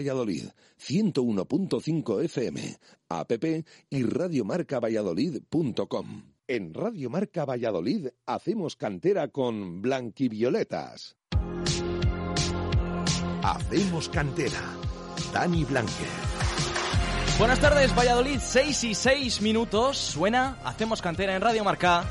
Valladolid, 101.5 FM, app y radiomarcavalladolid.com. En Radio Marca Valladolid hacemos cantera con Blanquivioletas. Hacemos cantera. Dani Blanque. Buenas tardes, Valladolid, 6 y 6 minutos. Suena, hacemos cantera en Radio Marca.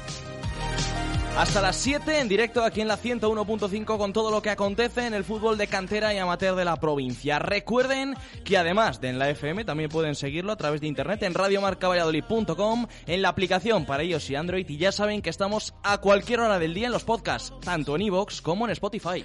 Hasta las 7 en directo aquí en la 101.5 con todo lo que acontece en el fútbol de cantera y amateur de la provincia. Recuerden que además de en la FM también pueden seguirlo a través de internet en radiomarcavalladolid.com, en la aplicación para iOS y Android y ya saben que estamos a cualquier hora del día en los podcasts, tanto en iVoox como en Spotify.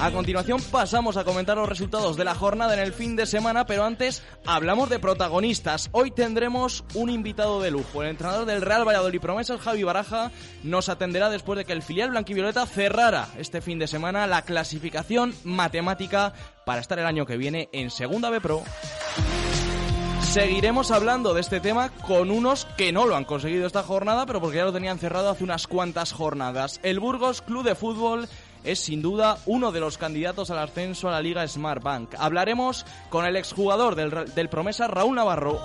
A continuación pasamos a comentar los resultados de la jornada en el fin de semana, pero antes hablamos de protagonistas. Hoy tendremos un invitado de lujo, el entrenador del Real Valladolid Promesas, Javi Baraja, nos atenderá después de que el filial blanquivioleta cerrara este fin de semana la clasificación matemática para estar el año que viene en Segunda B Pro. Seguiremos hablando de este tema con unos que no lo han conseguido esta jornada, pero porque ya lo tenían cerrado hace unas cuantas jornadas. El Burgos Club de Fútbol es sin duda uno de los candidatos al ascenso a la Liga Smart Bank. Hablaremos con el exjugador del, del Promesa, Raúl Navarro.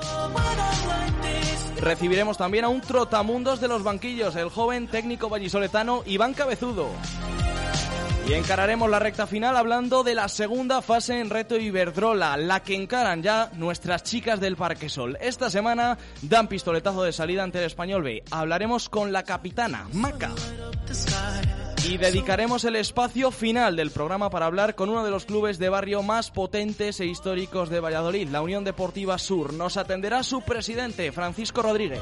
Recibiremos también a un trotamundos de los banquillos, el joven técnico vallisoletano Iván Cabezudo. Y encararemos la recta final hablando de la segunda fase en Reto Iberdrola, la que encaran ya nuestras chicas del Parque Sol. Esta semana dan pistoletazo de salida ante el Español B. Hablaremos con la capitana, Maca. Y dedicaremos el espacio final del programa para hablar con uno de los clubes de barrio más potentes e históricos de Valladolid, la Unión Deportiva Sur. Nos atenderá su presidente, Francisco Rodríguez.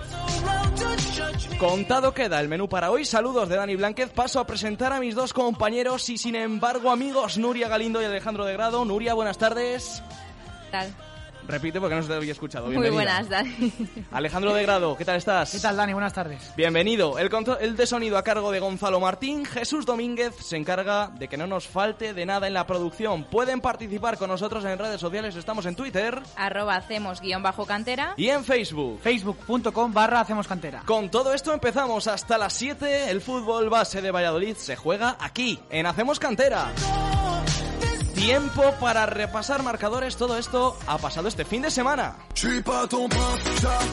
Contado queda el menú para hoy. Saludos de Dani Blanquez. Paso a presentar a mis dos compañeros y, sin embargo, amigos, Nuria Galindo y Alejandro de Grado. Nuria, buenas tardes. ¿Qué tal? Repite porque no se te había escuchado. Muy buenas, Dani. Alejandro de Grado, ¿qué tal estás? ¿Qué tal, Dani? Buenas tardes. Bienvenido. El, el de sonido a cargo de Gonzalo Martín. Jesús Domínguez se encarga de que no nos falte de nada en la producción. Pueden participar con nosotros en redes sociales. Estamos en Twitter Arroba hacemos guion bajo cantera. y en Facebook. Facebook.com barra hacemos cantera. Con todo esto empezamos hasta las 7. El fútbol base de Valladolid se juega aquí, en Hacemos Cantera. Tiempo para repasar marcadores. Todo esto ha pasado este fin de semana.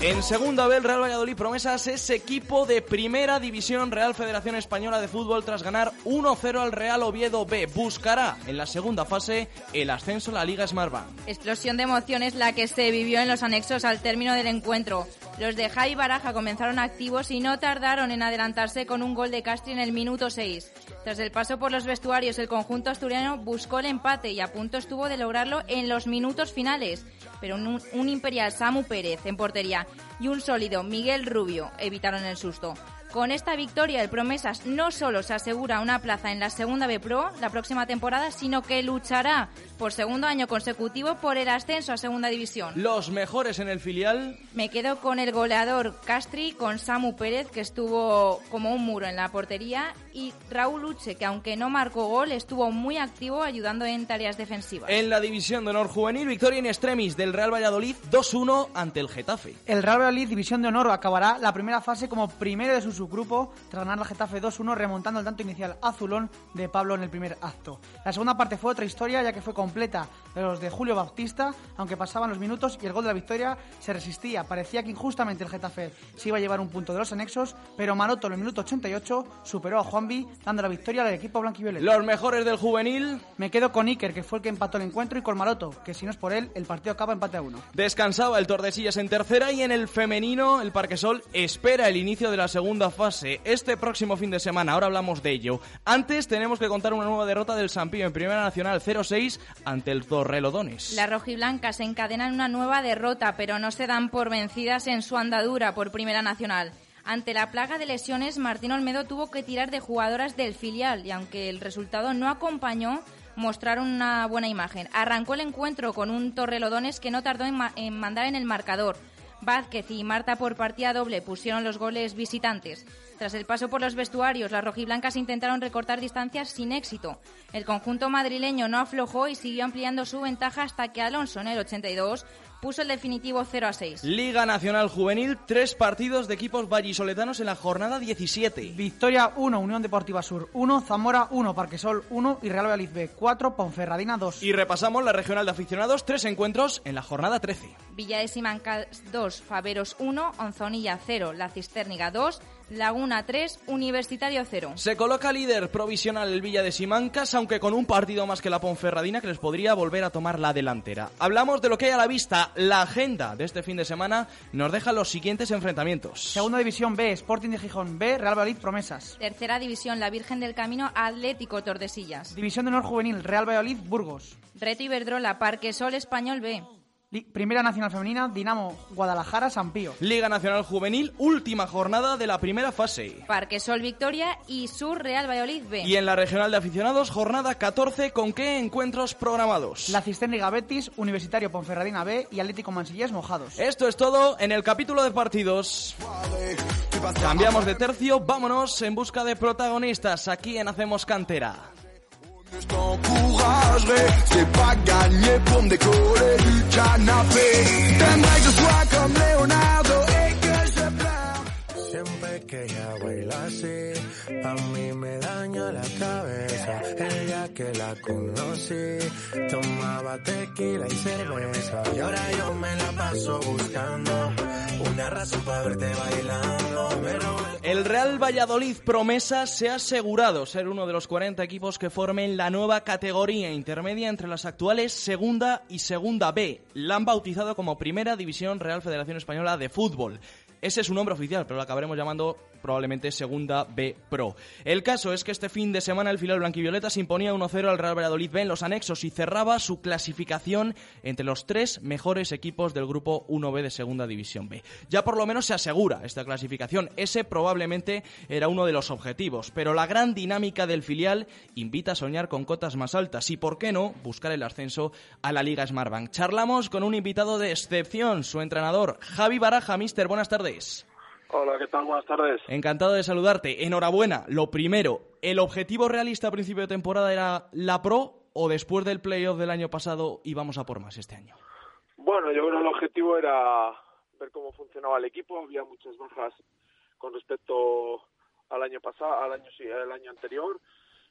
En segunda vez, el Real Valladolid Promesas es equipo de primera división Real Federación Española de Fútbol tras ganar 1-0 al Real Oviedo B. Buscará en la segunda fase el ascenso a la Liga Smartbank. Explosión de emociones la que se vivió en los anexos al término del encuentro. Los de Jai Baraja comenzaron activos y no tardaron en adelantarse con un gol de Castri en el minuto 6. Tras el paso por los vestuarios, el conjunto asturiano buscó el empate y a punto estuvo de lograrlo en los minutos finales. Pero un, imperial Samu Pérez en portería y un sólido Miguel Rubio evitaron el susto. Con esta victoria, el Promesas no solo se asegura una plaza en la segunda B Pro la próxima temporada, sino que luchará por segundo año consecutivo por el ascenso a segunda división. Los mejores en el filial. Me quedo con el goleador Castri, con Samu Pérez, que estuvo como un muro en la portería, y Raúl Uche, que aunque no marcó gol, estuvo muy activo ayudando en tareas defensivas. En la división de honor juvenil, victoria in extremis del Real Valladolid 2-1 ante el Getafe. El Real Valladolid, División de Honor, acabará la primera fase como primero de su subgrupo tras ganar la Getafe 2-1, remontando el tanto inicial azulón de Pablo en el primer acto. La segunda parte fue otra historia, ya que fue completa de los de Julio Bautista, aunque pasaban los minutos y el gol de la victoria se resistía. Parecía que injustamente el Getafe se iba a llevar un punto de los anexos, pero Maroto en el minuto 88 superó a Juanvi, dando la victoria al equipo blanquivioleta. Los mejores del juvenil. Me quedo con Iker, que fue el que empató el encuentro, y con Maroto, que si no es por él, el partido acaba empate a uno. Descansaba el Tordesillas en tercera y en el femenino el Parquesol espera el inicio de la segunda fase este próximo fin de semana. Ahora hablamos de ello. Antes tenemos que contar una nueva derrota del Sampío en Primera Nacional 0-6 ante el Torrelodones. Las rojiblancas encadenan una nueva derrota, pero no se dan por vencidas en su andadura por Primera Nacional. Ante la plaga de lesiones, Martín Olmedo tuvo que tirar de jugadoras del filial y aunque el resultado no acompañó, mostraron una buena imagen. Arrancó el encuentro con un Torrelodones que no tardó en mandar en el marcador. Vázquez y Marta por partida doble pusieron los goles visitantes. Tras el paso por los vestuarios, las rojiblancas intentaron recortar distancias sin éxito. El conjunto madrileño no aflojó y siguió ampliando su ventaja hasta que Alonso en el 82 puso el definitivo 0 a 6. Liga Nacional Juvenil, tres partidos de equipos vallisoletanos en la jornada 17. Victoria 1, Unión Deportiva Sur 1, Zamora 1, Parquesol 1 y Real Valladolid B 4, Ponferradina 2. Y repasamos la regional de aficionados, tres encuentros en la jornada 13. Villa de Simancas 2, Faveros 1, Onzonilla 0, La Cisterniga 2, Laguna 3, Universitario 0. Se coloca líder provisional el Villa de Simancas, aunque con un partido más que la Ponferradina que les podría volver a tomar la delantera. Hablamos de lo que hay a la vista. La agenda de este fin de semana nos deja los siguientes enfrentamientos. Segunda División B, Sporting de Gijón B, Real Valladolid Promesas. Tercera División, La Virgen del Camino, Atlético Tordesillas. División de Honor Juvenil, Real Valladolid Burgos. Reto Iberdrola, Parque Sol Español B. Primera Nacional Femenina, Dinamo Guadalajara, San Pío. Liga Nacional Juvenil, última jornada de la primera fase. Parque Sol Victoria y Sur Real Valladolid B. Y en la Regional de Aficionados, jornada 14, ¿con qué encuentros programados? La Cisterna Betis, Universitario Ponferradina B y Atlético Mansillés Mojados. Esto es todo en el capítulo de partidos. Cambiamos de tercio, vámonos en busca de protagonistas aquí en Hacemos Cantera. Je t'encouragerai, c'est pas gagné pour me décoller du canapé. T'aimerais que je sois comme Leonardo baila a mí me daña la cabeza. El día que la conocí, tomaba tequila y cerveza. Y ahora yo me la paso buscando una razón para verte bailando. El Real Valladolid promesa se ha asegurado ser uno de los 40 equipos que formen la nueva categoría intermedia entre las actuales Segunda y Segunda B. La han bautizado como Primera División Real Federación Española de Fútbol. Ese es su nombre oficial, pero lo acabaremos llamando probablemente Segunda B Pro. El caso es que este fin de semana el filial blanquivioleta se imponía 1-0 al Real Valladolid B en los anexos y cerraba su clasificación entre los tres mejores equipos del grupo 1B de Segunda División B. Ya por lo menos se asegura esta clasificación. Ese probablemente era uno de los objetivos, pero la gran dinámica del filial invita a soñar con cotas más altas y, por qué no, buscar el ascenso a la Liga Smartbank. Charlamos con un invitado de excepción, su entrenador, Javi Baraja. Mister, buenas tardes. Hola, ¿qué tal? Buenas tardes. Encantado de saludarte. Enhorabuena. Lo primero, ¿el objetivo realista a principio de temporada era la Pro o después del playoff del año pasado íbamos a por más este año? Bueno, yo creo que el objetivo era ver cómo funcionaba el equipo. Había muchas bajas con respecto al año pasado, al año sí, al año anterior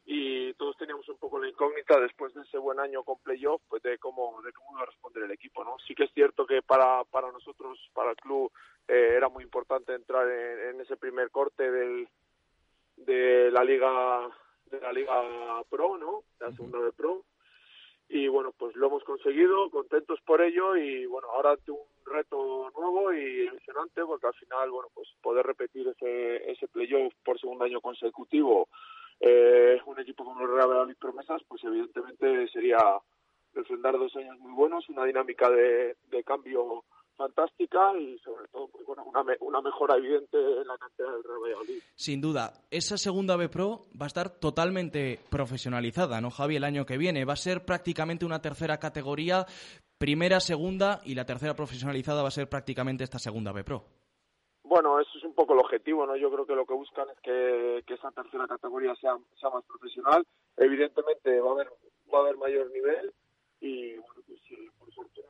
y todos teníamos un poco la incógnita después de ese buen año con playoff pues de cómo de cómo iba a responder el equipo no sí que es cierto que para para nosotros para el club eh, era muy importante entrar en, ese primer corte del de la liga de la liga pro no la segunda de pro. Y bueno pues lo hemos conseguido contentos por ello y bueno ahora un reto nuevo y ilusionante porque al final bueno pues poder repetir ese ese playoff por segundo año consecutivo eh, un equipo como el Real Promesas, pues evidentemente sería refrendar dos años muy buenos, una dinámica de, cambio fantástica y sobre todo pues, bueno, una, una mejora evidente en la cantera del Real Valladolid. Sin duda, esa segunda B Pro va a estar totalmente profesionalizada, ¿no, Javi? El año que viene va a ser prácticamente una tercera categoría, primera, segunda y la tercera profesionalizada va a ser prácticamente esta segunda B Pro. Bueno, eso es un poco el objetivo, ¿no? Yo creo que lo que buscan es que, esa tercera categoría sea, sea más profesional. Evidentemente va a haber va a haber mayor nivel y bueno, pues por suerte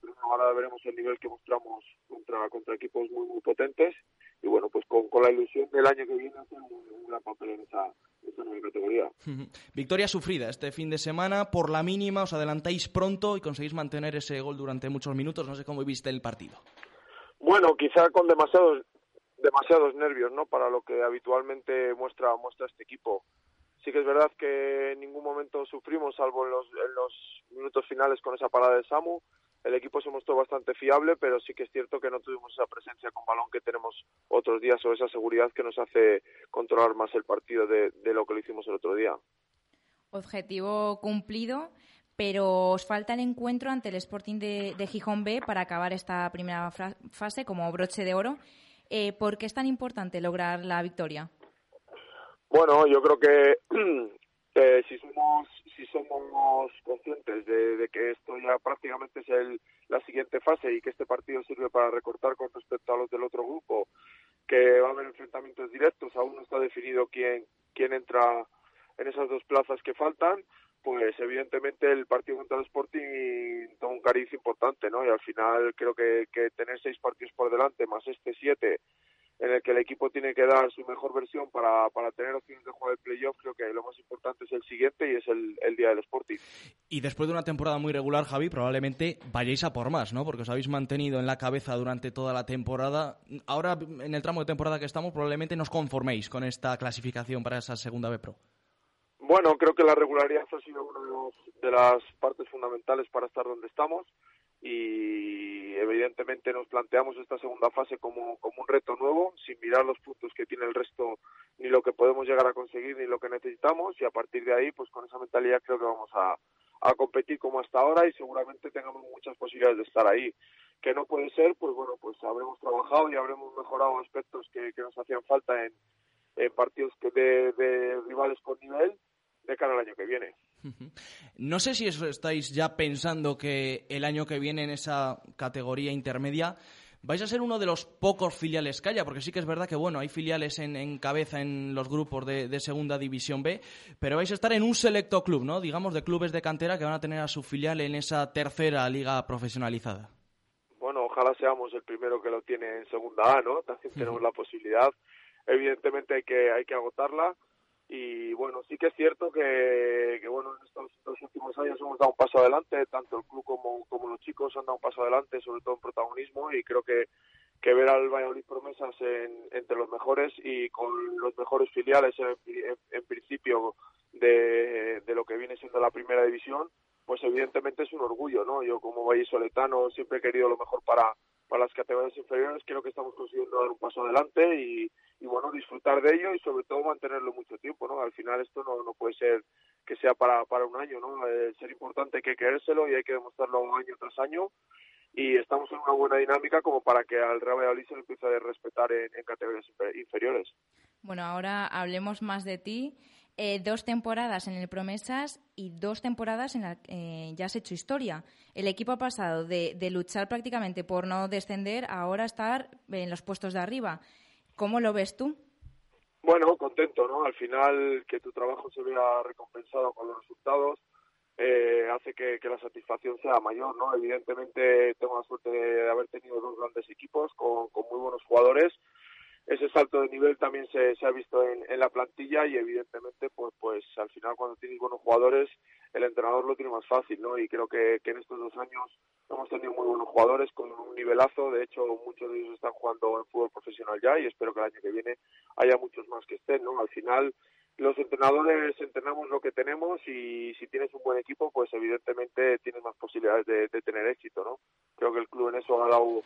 pero ahora veremos el nivel que mostramos contra contra equipos muy muy potentes y bueno, pues con, con la ilusión del año que viene hacer un, gran papel en esa, categoría. Victoria sufrida este fin de semana, por la mínima os adelantáis pronto y conseguís mantener ese gol durante muchos minutos, no sé cómo viste el partido. Bueno, quizá con demasiados demasiados nervios, ¿no? Para lo que habitualmente muestra muestra este equipo. Sí que es verdad que en ningún momento sufrimos, salvo en los, en los minutos finales con esa parada de Samu. El equipo se mostró bastante fiable, pero sí que es cierto que no tuvimos esa presencia con balón que tenemos otros días o esa seguridad que nos hace controlar más el partido de, de lo que lo hicimos el otro día. Objetivo cumplido pero os falta el encuentro ante el Sporting de, Gijón B para acabar esta primera fase como broche de oro. Eh, ¿Por qué es tan importante lograr la victoria? Bueno, yo creo que si somos si somos conscientes de, que esto ya prácticamente es el, la siguiente fase y que este partido sirve para recortar con respecto a los del otro grupo, que va a haber enfrentamientos directos, aún no está definido quién, quién entra en esas dos plazas que faltan, pues evidentemente el partido contra el Sporting toma un cariz importante, ¿no? Y al final creo que, tener seis partidos por delante, más este siete, en el que el equipo tiene que dar su mejor versión para, para tener opciones de jugar el playoff, creo que lo más importante es el siguiente y es el, el, día del Sporting. Y después de una temporada muy regular, Javi, probablemente vayáis a por más, ¿no? Porque os habéis mantenido en la cabeza durante toda la temporada. Ahora, en el tramo de temporada que estamos, probablemente nos conforméis con esta clasificación para esa segunda B Pro. Bueno, creo que la regularidad ha sido una de las partes fundamentales para estar donde estamos y evidentemente nos planteamos esta segunda fase como, como un reto nuevo, sin mirar los puntos que tiene el resto, ni lo que podemos llegar a conseguir, ni lo que necesitamos, y a partir de ahí, pues con esa mentalidad creo que vamos a, a competir como hasta ahora y seguramente tengamos muchas posibilidades de estar ahí. Que no puede ser, pues bueno, pues habremos trabajado y habremos mejorado aspectos que, que nos hacían falta en, en partidos de, de rivales con nivel de cara al año que viene. No sé si eso estáis ya pensando que el año que viene en esa categoría intermedia vais a ser uno de los pocos filiales que haya, porque sí que es verdad que bueno, hay filiales en, cabeza en los grupos de, segunda división B, pero vais a estar en un selecto club, ¿no? Digamos de clubes de cantera que van a tener a su filial en esa tercera liga profesionalizada. Bueno, ojalá seamos el primero que lo tiene en segunda A, ¿no? También tenemos la posibilidad. Evidentemente hay que hay que agotarla y bueno, sí que es cierto que, bueno, en estos dos últimos años hemos dado un paso adelante, tanto el club como, como los chicos han dado un paso adelante, sobre todo en protagonismo, y creo que, que ver al Valladolid Promesas entre los mejores y con los mejores filiales en, principio de, de, lo que viene siendo la primera división, pues evidentemente es un orgullo, ¿no? Yo como vallisoletano siempre he querido lo mejor para, para las categorías inferiores, creo que estamos consiguiendo dar un paso adelante y, y bueno, disfrutar de ello y sobre todo mantenerlo mucho tiempo, ¿no? Al final esto no, no puede ser que sea para, para un año, ¿no? Ser importante hay que creérselo y hay que demostrarlo año tras año y estamos en una buena dinámica como para que al Real Valladolid se lo empiece a respetar en, categorías inferiores. Bueno, ahora hablemos más de ti. Eh, dos temporadas en el Promesas y dos temporadas en las que eh, ya has hecho historia. El equipo ha pasado de, de, luchar prácticamente por no descender a ahora estar en los puestos de arriba. ¿Cómo lo ves tú? Bueno, contento, ¿no? Al final que tu trabajo se vea recompensado con los resultados eh, hace que, la satisfacción sea mayor, ¿no? Evidentemente tengo la suerte de haber tenido dos grandes equipos con, con muy buenos jugadores ese salto de nivel también se, se ha visto en, en, la plantilla y evidentemente pues pues al final cuando tienes buenos jugadores el entrenador lo tiene más fácil no y creo que, que en estos dos años hemos tenido muy buenos jugadores con un nivelazo. De hecho muchos de ellos están jugando en fútbol profesional ya y espero que el año que viene haya muchos más que estén no al final los entrenadores entrenamos lo que tenemos y si tienes un buen equipo pues evidentemente tienes más posibilidades de, de tener éxito no creo que el club en eso ha dado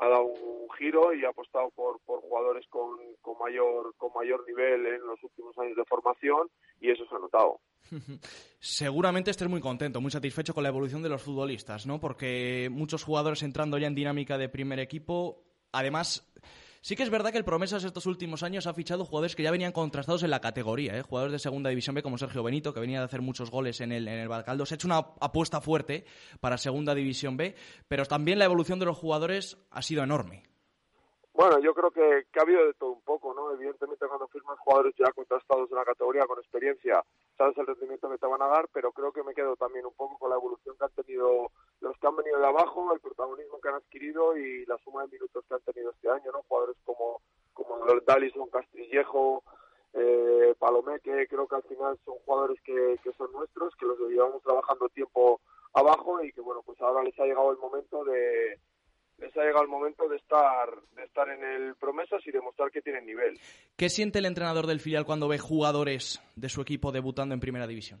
ha dado un giro y ha apostado por, por jugadores con, con, mayor, con mayor nivel en los últimos años de formación y eso se ha notado. Seguramente estés muy contento, muy satisfecho con la evolución de los futbolistas, ¿no? Porque muchos jugadores entrando ya en dinámica de primer equipo, además Sí que es verdad que el Promesas estos últimos años ha fichado jugadores que ya venían contrastados en la categoría, ¿eh? jugadores de segunda división B como Sergio Benito, que venía de hacer muchos goles en el, en el. Se ha hecho una apuesta fuerte para segunda división B, pero también la evolución de los jugadores ha sido enorme. Bueno, yo creo que, ha habido de todo un poco, ¿no? Evidentemente cuando firmas jugadores ya contrastados en la categoría con experiencia, sabes el rendimiento que te van a dar, pero creo que me quedo también un poco con la evolución que han tenido los que han venido de abajo, el protagonismo que han adquirido y la suma de minutos que han tenido este año, ¿no? Jugadores como, como Dalison, Castillejo, eh, Palomeque, creo que al final son jugadores que, que son nuestros, que los llevamos trabajando tiempo abajo y que, bueno, pues ahora les ha llegado el momento de les ha llegado el momento de estar, de estar en el Promesas y demostrar que tienen nivel. ¿Qué siente el entrenador del filial cuando ve jugadores de su equipo debutando en Primera División?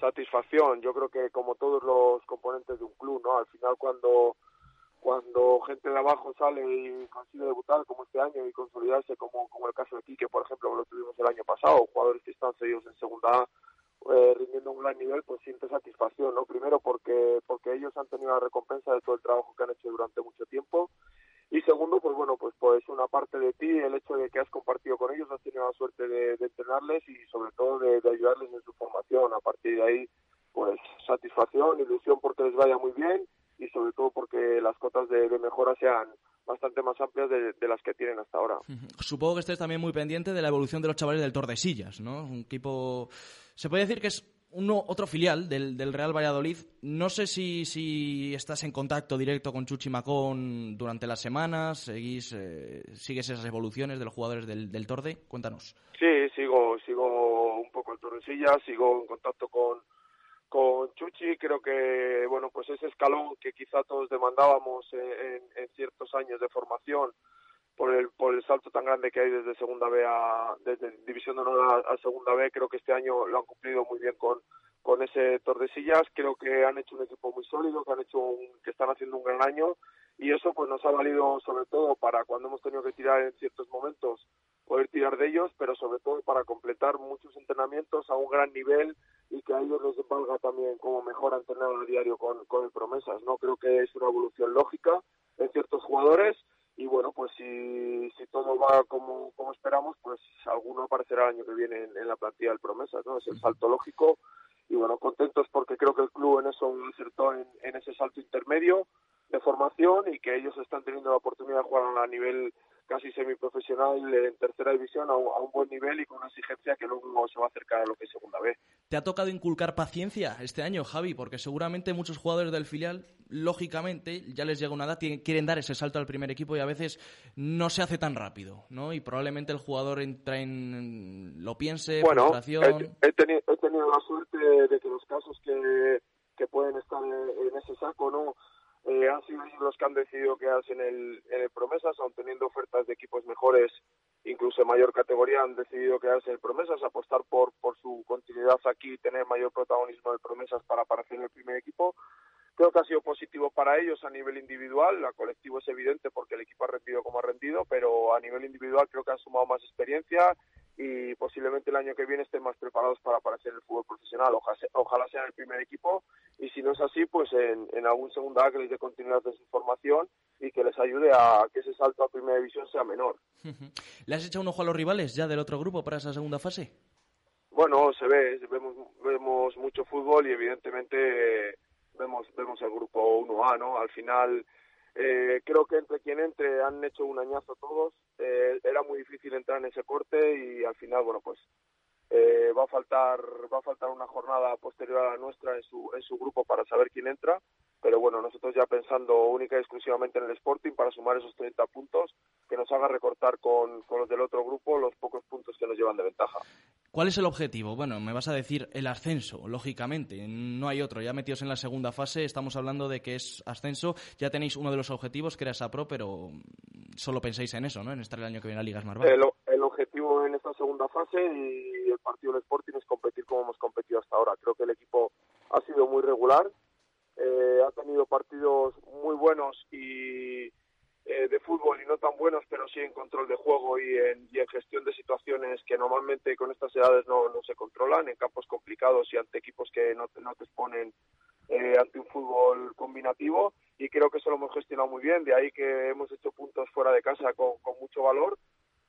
Satisfacción, yo creo que como todos los componentes de un club, ¿no? Al final cuando cuando gente de abajo sale y consigue debutar como este año y consolidarse como, como el caso de Quique, por ejemplo, que lo tuvimos el año pasado, jugadores que están seguidos en segunda A, eh, rindiendo un gran nivel, pues siente satisfacción, ¿no? Primero porque, porque ellos han tenido la recompensa de todo el trabajo que han hecho durante mucho tiempo y segundo, pues bueno, pues pues una parte de ti, el hecho de que has compartido con ellos, has tenido la suerte de, entrenarles y sobre todo de, ayudarles en su formación. A partir de ahí, pues satisfacción, ilusión porque les vaya muy bien y sobre todo porque las cotas de, mejora sean bastante más amplias de, las que tienen hasta ahora. Supongo que estés también muy pendiente de la evolución de los chavales del Tordesillas, ¿no? Un equipo, se puede decir que es uno, otro filial del, del, Real Valladolid. No sé si, si estás en contacto directo con Chuchi Macón durante las semanas, seguís, eh, sigues esas evoluciones de los jugadores del, del Torde. Cuéntanos. Sí, sigo, sigo un poco el Tordesillas, sigo en contacto con, con Chuchi. Creo que, bueno, pues ese escalón que quizá todos demandábamos en, en ciertos años de formación por el por el salto tan grande que hay desde segunda B a desde división de honor a, segunda B creo que este año lo han cumplido muy bien con con ese Tordesillas creo que han hecho un equipo muy sólido que han hecho un, que están haciendo un gran año y eso pues nos ha valido sobre todo para cuando hemos tenido que tirar en ciertos momentos poder tirar de ellos pero sobre todo para completar muchos entrenamientos a un gran nivel y que a ellos les valga también como mejor entrenar a diario con, con el promesas no creo que es una evolución lógica en ciertos jugadores y bueno, pues si, si todo va como, como esperamos, pues alguno aparecerá el año que viene en, la plantilla del Promesas, ¿no? Es el salto lógico y bueno, contentos porque creo que el club en eso acertó en, en ese salto intermedio de formación y que ellos están teniendo la oportunidad de jugar a nivel casi semiprofesional en tercera división a un, buen nivel y con una exigencia que luego se va a acercar a lo que es segunda vez. ¿Te ha tocado inculcar paciencia este año, Javi? Porque seguramente muchos jugadores del filial, lógicamente, ya les llega una edad, quieren dar ese salto al primer equipo y a veces no se hace tan rápido, ¿no? Y probablemente el jugador entra en... lo piense, bueno, He, tenido, he tenido la suerte de que los casos que, que pueden estar en ese saco, ¿no? Eh, han sido los que han decidido quedarse en el, en el Promesas, aun teniendo ofertas de equipos mejores, incluso en mayor categoría, han decidido quedarse en el Promesas, apostar por, por su continuidad aquí tener mayor protagonismo el Promesas para aparecer en el primer equipo. Creo que ha sido positivo para ellos a nivel individual, la colectivo es evidente porque el equipo ha rendido como ha rendido, pero a nivel individual creo que han sumado más experiencia y posiblemente el año que viene estén más preparados para aparecer en el fútbol profesional. Ojalá, ojalá sea en el primer equipo y si no es así, pues en, en algún segundo A que les dé continuidad de su formación y que les ayude a que ese salto a primera división sea menor. ¿Le has echado un ojo a los rivales ya del otro grupo para esa segunda fase? Bueno, se ve, vemos, vemos mucho fútbol y evidentemente vemos, vemos el grupo 1A, ¿no? Al final eh, creo que entre quien entre han hecho un añazo todos. Eh, era muy difícil entrar en ese corte y al final, bueno, pues eh, va a faltar va a faltar una jornada posterior a la nuestra en su en su grupo para saber quién entra pero bueno nosotros ya pensando única y exclusivamente en el Sporting para sumar esos 30 puntos que nos haga recortar con, con los del otro grupo los pocos puntos que nos llevan de ventaja ¿Cuál es el objetivo? Bueno, me vas a decir el ascenso, lógicamente. No hay otro. Ya metidos en la segunda fase, estamos hablando de que es ascenso. Ya tenéis uno de los objetivos, que era esa pro, pero solo pensáis en eso, ¿no? En estar el año que viene a Ligas Marvel. El, el objetivo en esta segunda fase y el partido del Sporting es competir como hemos competido hasta ahora. Creo que el equipo ha sido muy regular, eh, ha tenido partidos muy buenos y eh, de fútbol y no tan buenos, pero sí en control de juego y en, y en gestión de situaciones que normalmente con estas edades no, se controlan, en campos complicados y ante equipos que no no te exponen eh, ante un fútbol combinativo. Y creo que eso lo hemos gestionado muy bien, de ahí que hemos hecho puntos fuera de casa con, con mucho valor,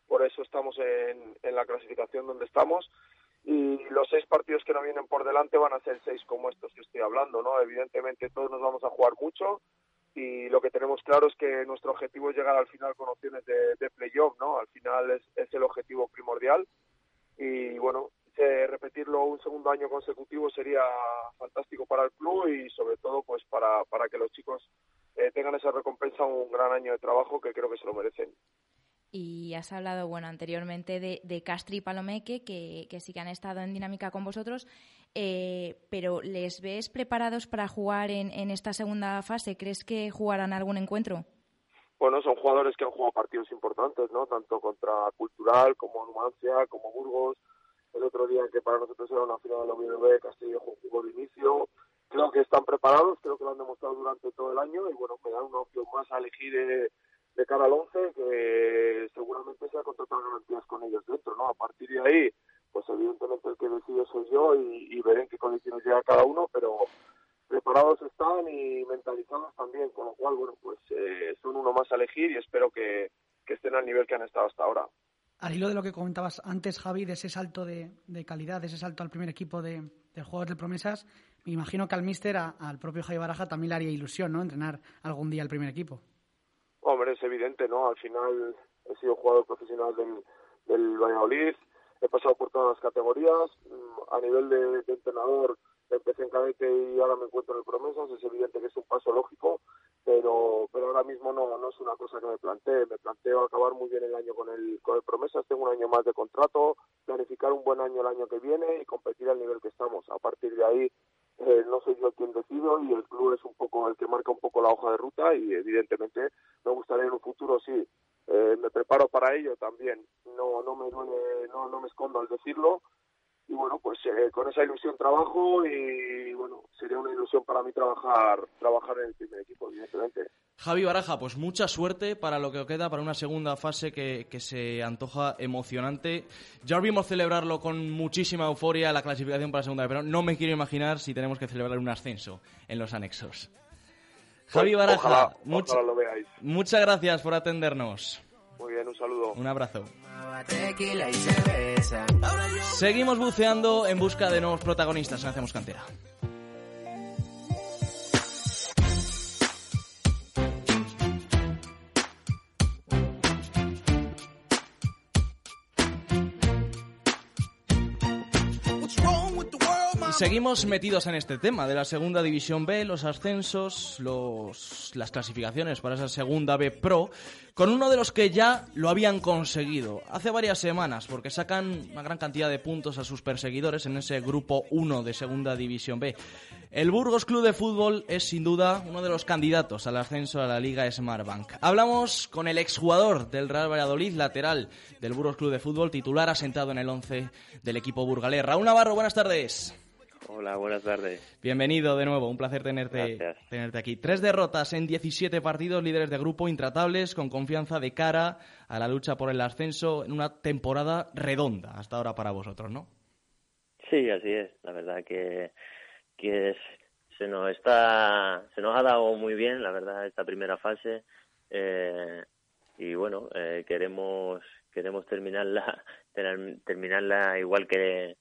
por eso estamos en la clasificación donde estamos y los seis partidos que nos vienen por delante van a ser seis como estos que estoy hablando, ¿no? Evidentemente todos nos vamos a jugar mucho, y lo que tenemos claro es que nuestro objetivo es llegar al final con opciones de, de playoff, ¿no? Al final es, es, el objetivo primordial y bueno, repetirlo un segundo año consecutivo sería fantástico para el club y sobre todo pues para, para que los chicos eh, tengan esa recompensa, un gran año de trabajo que creo que se lo merecen y has hablado bueno anteriormente de, Castri y Palomeque que, que, sí que han estado en dinámica con vosotros eh, pero ¿les ves preparados para jugar en, en, esta segunda fase? ¿crees que jugarán algún encuentro? Bueno, son jugadores que han jugado partidos importantes, ¿no? Tanto contra Cultural como Numancia, como Burgos. El otro día que para nosotros era una final de la UNB, Castillo jugó de inicio. Creo que están preparados, creo que lo han demostrado durante todo el año y bueno, me dan una opción más a elegir eh, de cara al 11 que seguramente sea contratar garantías con ellos dentro, ¿no? A partir de ahí, pues evidentemente el que decide soy yo y, y veré en qué condiciones llega cada uno, pero preparados están y mentalizados también, con lo cual, bueno, pues eh, son uno más a elegir y espero que, estén al nivel que han estado hasta ahora. Al hilo de lo que comentabas antes, Javi, de ese salto de, calidad, de ese salto al primer equipo de, de Juegos de Promesas, me imagino que al míster, al propio Javi Baraja, también le haría ilusión, ¿no?, entrenar algún día al primer equipo. Hombre, es evidente, ¿no? Al final he sido jugador profesional del, del Valladolid, he pasado por todas las categorías, mm, a nivel de, entrenador empecé en cadete y ahora me encuentro en el promesas, es evidente que es un paso lógico, pero pero ahora mismo no no es una cosa que me plantee, me planteo acabar muy bien el año con el con el promesas, tengo un año más de contrato, planificar un buen año el año que viene y competir al nivel que estamos. A partir de ahí eh, no soy yo quien decido y el club es un poco el que marca un poco la hoja de ruta y evidentemente me gustaría en un futuro sí eh, me preparo para ello también. No no me duele no no me escondo al decirlo y bueno, pues eh, con esa ilusión trabajo y bueno, sería una ilusión para mí trabajar trabajar en el primer equipo, evidentemente. Javi Baraja, pues mucha suerte para lo que queda para una segunda fase que, que se antoja emocionante. Ya vimos celebrarlo con muchísima euforia la clasificación para la segunda, pero no me quiero imaginar si tenemos que celebrar un ascenso en los anexos. Javi pues, Baraja, muchas gracias por atendernos. Muy bien, un saludo. Un abrazo. Seguimos buceando en busca de nuevos protagonistas en Hacemos Cantera. Seguimos metidos en este tema de la segunda división B, los ascensos, los, las clasificaciones para esa segunda B Pro, con uno de los que ya lo habían conseguido hace varias semanas, porque sacan una gran cantidad de puntos a sus perseguidores en ese grupo 1 de segunda división B. El Burgos Club de Fútbol es sin duda uno de los candidatos al ascenso a la Liga Smartbank. Hablamos con el exjugador del Real Valladolid, lateral del Burgos Club de Fútbol, titular asentado en el 11 del equipo burgalés. Raúl Navarro, buenas tardes. Hola, buenas tardes. Bienvenido de nuevo, un placer tenerte, tenerte aquí. Tres derrotas en 17 partidos, líderes de grupo intratables, con confianza de cara a la lucha por el ascenso en una temporada redonda hasta ahora para vosotros, ¿no? Sí, así es. La verdad que, que se nos está, se nos ha dado muy bien, la verdad, esta primera fase. Eh, y bueno, eh, queremos queremos terminarla terminarla igual que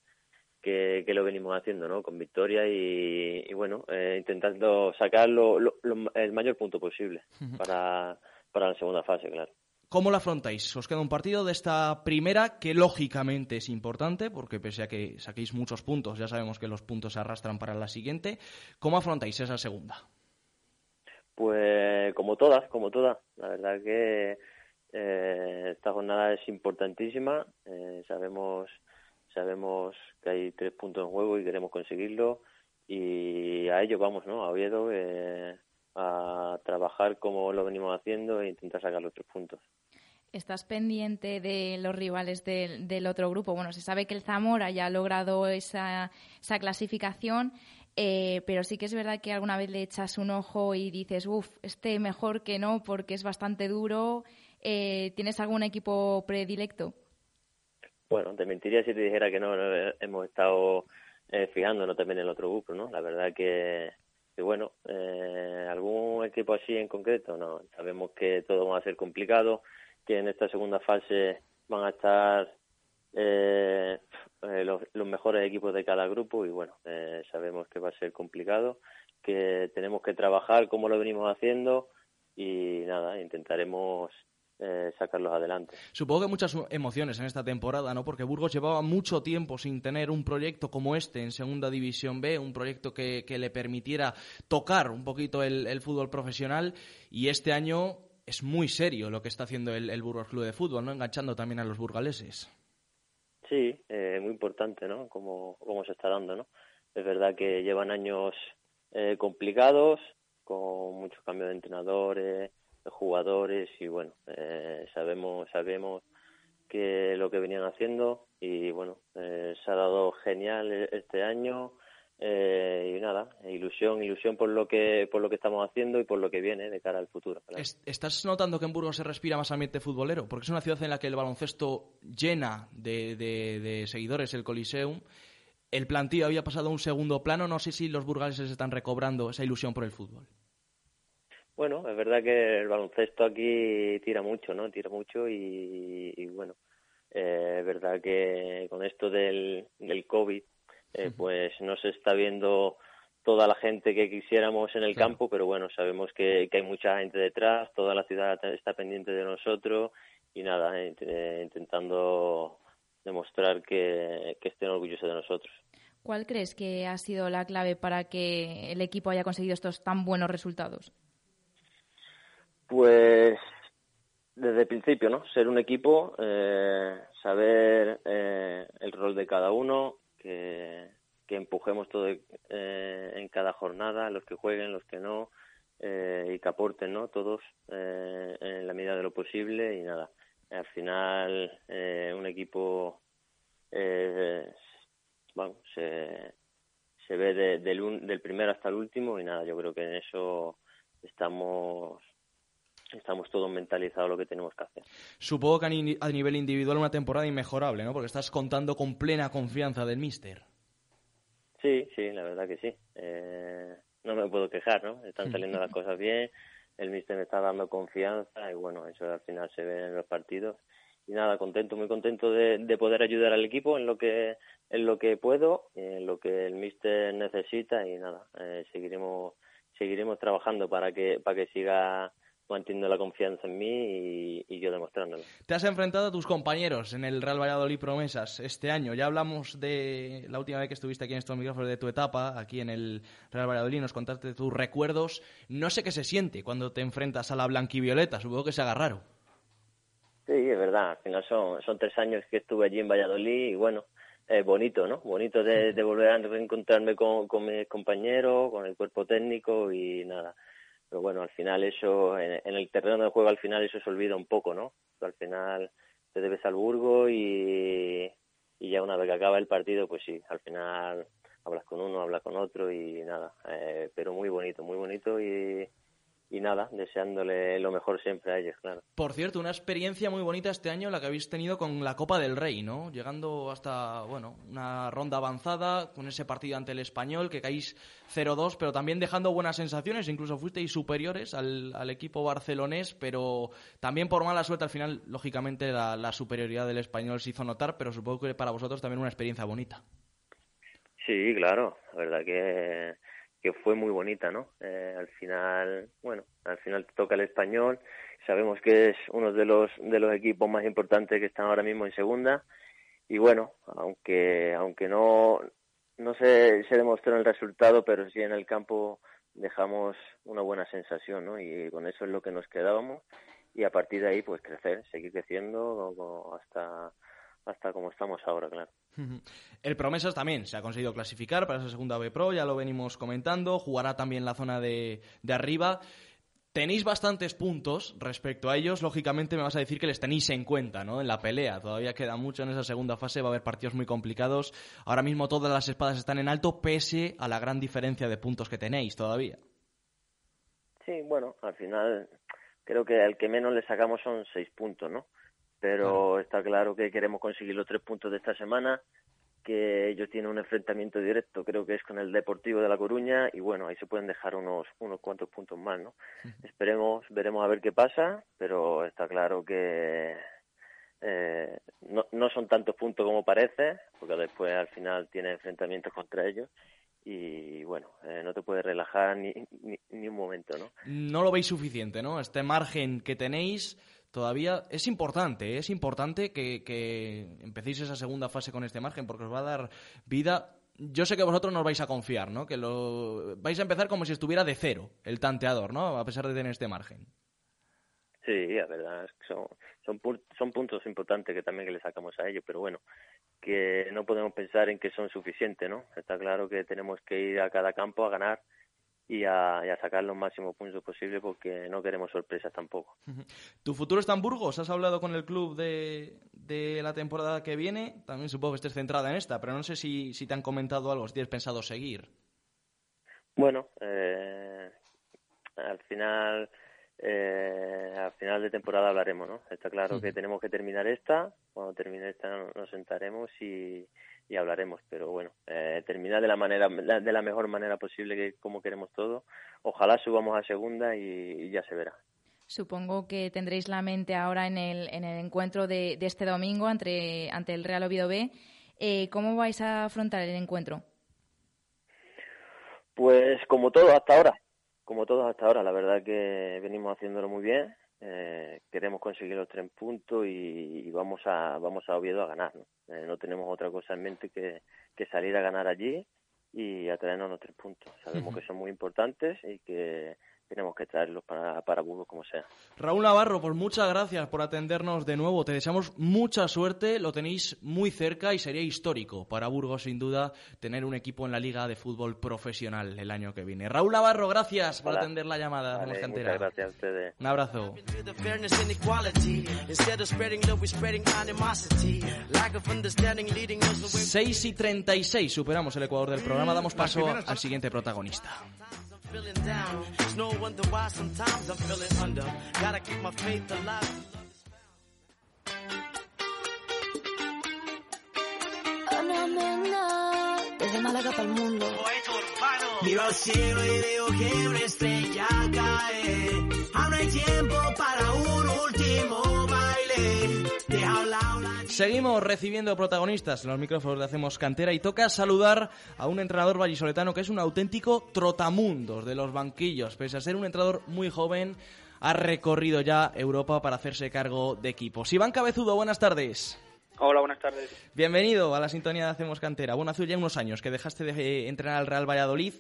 que, lo venimos haciendo, ¿no? Con victoria y, bueno, eh, intentando sacar el mayor punto posible para, para la segunda fase, claro. ¿Cómo lo afrontáis? Os queda un partido de esta primera que lógicamente es importante porque pese a que saquéis muchos puntos, ya sabemos que los puntos se arrastran para la siguiente. ¿Cómo afrontáis esa segunda? Pues como todas, como todas. La verdad que eh, esta jornada es importantísima. Eh, sabemos sabemos que hay tres puntos en juego y queremos conseguirlo y a ello vamos, ¿no? A Oviedo eh, a trabajar como lo venimos haciendo e intentar sacar los tres puntos. ¿Estás pendiente de los rivales del, otro grupo? Bueno, se sabe que el Zamora ya ha logrado esa, esa clasificación, eh, pero sí que es verdad que alguna vez le echas un ojo y dices, uff, este mejor que no porque es bastante duro. Eh, ¿Tienes algún equipo predilecto? Bueno, te mentiría si te dijera que no, hemos estado eh, fijándonos también en el otro grupo, ¿no? La verdad que, bueno, eh, algún equipo así en concreto, no. Sabemos que todo va a ser complicado, que en esta segunda fase van a estar eh, eh los, los, mejores equipos de cada grupo y bueno, eh, sabemos que va a ser complicado, que tenemos que trabajar como lo venimos haciendo y nada, intentaremos eh, sacarlos adelante. Supongo que muchas emociones en esta temporada, ¿no? Porque Burgos llevaba mucho tiempo sin tener un proyecto como este en Segunda División B, un proyecto que, le permitiera tocar un poquito el, fútbol profesional y este año es muy serio lo que está haciendo el, Burgos Club de Fútbol, ¿no? Enganchando también a los burgaleses. Sí, eh, muy importante, ¿no? Como, como se está dando, ¿no? Es verdad que llevan años eh, complicados, con muchos cambios de entrenadores, jugadores y bueno, eh, sabemos, sabemos que lo que venían haciendo y bueno, eh, se ha dado genial e-, este año eh, y nada, ilusión, ilusión por lo que por lo que estamos haciendo y por lo que viene de cara al futuro. ¿Estás notando que en Burgos se respira más ambiente futbolero? Porque es una ciudad en la que el baloncesto llena de, seguidores el Coliseum el plantillo había pasado a un segundo plano. No sé si los burgaleses están recobrando esa ilusión por el fútbol. Bueno, es verdad que el baloncesto aquí tira mucho, ¿no? Tira mucho y, bueno, eh, es verdad que con esto del, del COVID, eh, pues no se está viendo toda la gente que quisiéramos en el campo, pero bueno, sabemos que, hay mucha gente detrás, toda la ciudad está pendiente de nosotros y nada, eh, intentando demostrar que, que estén orgullosos de nosotros. ¿Cuál crees que ha sido la clave para que el equipo haya conseguido estos tan buenos resultados? Pues desde el principio, ¿no? Ser un equipo, eh, saber eh, el rol de cada uno, que, que empujemos todo eh, en cada jornada, los que jueguen, los que no, y que aporten, ¿no? Todos en la medida de lo posible y nada. Al final, un equipo, bueno, se, se ve del, del primero hasta el último y nada, yo creo que en eso estamos estamos todos mentalizados lo que tenemos que hacer. Supongo que a nivel individual una temporada inmejorable, ¿no? Porque estás contando con plena confianza del míster. Sí, sí, la verdad que sí. Eh, no me puedo quejar, ¿no? Están saliendo las cosas bien, el míster me está dando confianza y bueno, eso al final se ve en los partidos. Y nada, contento, muy contento de, poder ayudar al equipo en lo que en lo que puedo, en lo que el míster necesita y nada, eh, seguiremos seguiremos trabajando para que para que siga manteniendo la confianza en mí y, yo demostrándolo. Te has enfrentado a tus compañeros en el Real Valladolid Promesas este año. Ya hablamos de la última vez que estuviste aquí en estos micrófonos de tu etapa, aquí en el Real Valladolid, nos contaste tus recuerdos. No sé qué se siente cuando te enfrentas a la blanquivioleta, supongo que se haga raro. Sí, es verdad, al final son, son tres años que estuve allí en Valladolid y bueno, es bonito, ¿no? Bonito de, volver a reencontrarme con, con mis compañeros, con el cuerpo técnico y nada pero bueno, al final eso, en, el terreno de juego al final eso se olvida un poco, ¿no? al final te debes al Burgo y, y ya una vez que acaba el partido, pues sí, al final hablas con uno, hablas con otro y nada, eh, pero muy bonito, muy bonito y, y nada, deseándole lo mejor siempre a ellos, claro. Por cierto, una experiencia muy bonita este año la que habéis tenido con la Copa del Rey, ¿no? Llegando hasta, bueno, una ronda avanzada con ese partido ante el Español, que caís 0-2, pero también dejando buenas sensaciones, incluso fuisteis superiores al, al, equipo barcelonés, pero también por mala suerte al final, lógicamente, la, la superioridad del Español se hizo notar, pero supongo que para vosotros también una experiencia bonita. Sí, claro, la verdad que que fue muy bonita, ¿no? Eh, al final, bueno, al final toca el español. Sabemos que es uno de los de los equipos más importantes que están ahora mismo en segunda y bueno, aunque aunque no no se, se demostró el resultado, pero sí en el campo dejamos una buena sensación, ¿no? Y con eso es lo que nos quedábamos y a partir de ahí pues crecer, seguir creciendo hasta hasta como estamos ahora, claro. El Promesas también se ha conseguido clasificar para esa segunda B Pro, ya lo venimos comentando, jugará también la zona de, de arriba. Tenéis bastantes puntos respecto a ellos, lógicamente me vas a decir que les tenéis en cuenta, ¿no? En la pelea, todavía queda mucho en esa segunda fase, va a haber partidos muy complicados. Ahora mismo todas las espadas están en alto, pese a la gran diferencia de puntos que tenéis todavía. Sí, bueno, al final creo que al que menos le sacamos son seis puntos, ¿no? Pero está claro que queremos conseguir los tres puntos de esta semana, que ellos tienen un enfrentamiento directo, creo que es con el Deportivo de La Coruña, y bueno, ahí se pueden dejar unos, unos cuantos puntos más, ¿no? Esperemos, veremos a ver qué pasa, pero está claro que eh, no, no son tantos puntos como parece, porque después al final tiene enfrentamientos contra ellos, y bueno, eh, no te puedes relajar ni, ni, ni, un momento, ¿no? No lo veis suficiente, ¿no? Este margen que tenéis todavía es importante, es importante que, empecéis esa segunda fase con este margen porque os va a dar vida. Yo sé que vosotros no vais a confiar, ¿no? Que lo vais a empezar como si estuviera de cero el tanteador, ¿no? A pesar de tener este margen. Sí, la verdad, son, son, son puntos importantes que también que le sacamos a ellos, pero bueno, que no podemos pensar en que son suficientes, ¿no? Está claro que tenemos que ir a cada campo a ganar y a, sacar los máximos puntos posibles porque no queremos sorpresas tampoco. ¿Tu futuro está en Burgos? ¿Has hablado con el club de, de la temporada que viene? También supongo que estés centrada en esta, pero no sé si, si te han comentado algo, si tienes pensado seguir. Bueno, eh, al final eh, al final de temporada hablaremos, ¿no? Está claro que tenemos que terminar esta, cuando termine esta nos sentaremos y, y hablaremos. Pero bueno, eh, terminar de la manera, de la mejor manera posible que como queremos todo. Ojalá subamos a segunda y, ya se verá. Supongo que tendréis la mente ahora en el, en el encuentro de, este domingo ante, ante el Real Oviedo B. Eh, ¿Cómo vais a afrontar el encuentro? Pues como todos hasta ahora, como todos hasta ahora, la verdad que venimos haciéndolo muy bien. Eh, queremos conseguir los tres puntos y, vamos a vamos a Oviedo a ganar. ¿no? Eh, no tenemos otra cosa en mente que, que salir a ganar allí y a traernos los tres puntos. Sabemos que son muy importantes y que tenemos que traerlos para, para Burgos como sea. Raúl Navarro, pues muchas gracias por atendernos de nuevo. Te deseamos mucha suerte, lo tenéis muy cerca y sería histórico para Burgos, sin duda, tener un equipo en la Liga de Fútbol Profesional el año que viene. Raúl Navarro, gracias por atender la llamada. Vale, muchas gracias a ustedes. Un abrazo. 6 y 36, superamos el Ecuador del programa, damos paso al siguiente protagonista. Feeling down. It's no wonder why sometimes I'm feeling under. Gotta keep my faith alive. Desde Málaga para el mundo. Miro al cielo y veo que una estrella cae. Aún hay tiempo para un último baile. Deja la Seguimos recibiendo protagonistas en los micrófonos de Hacemos Cantera y toca saludar a un entrenador vallisoletano que es un auténtico trotamundos de los banquillos. Pese a ser un entrenador muy joven, ha recorrido ya Europa para hacerse cargo de equipos. Iván Cabezudo, buenas tardes. Hola, buenas tardes. Bienvenido a la sintonía de Hacemos Cantera. Bueno, hace ya unos años que dejaste de entrenar al Real Valladolid.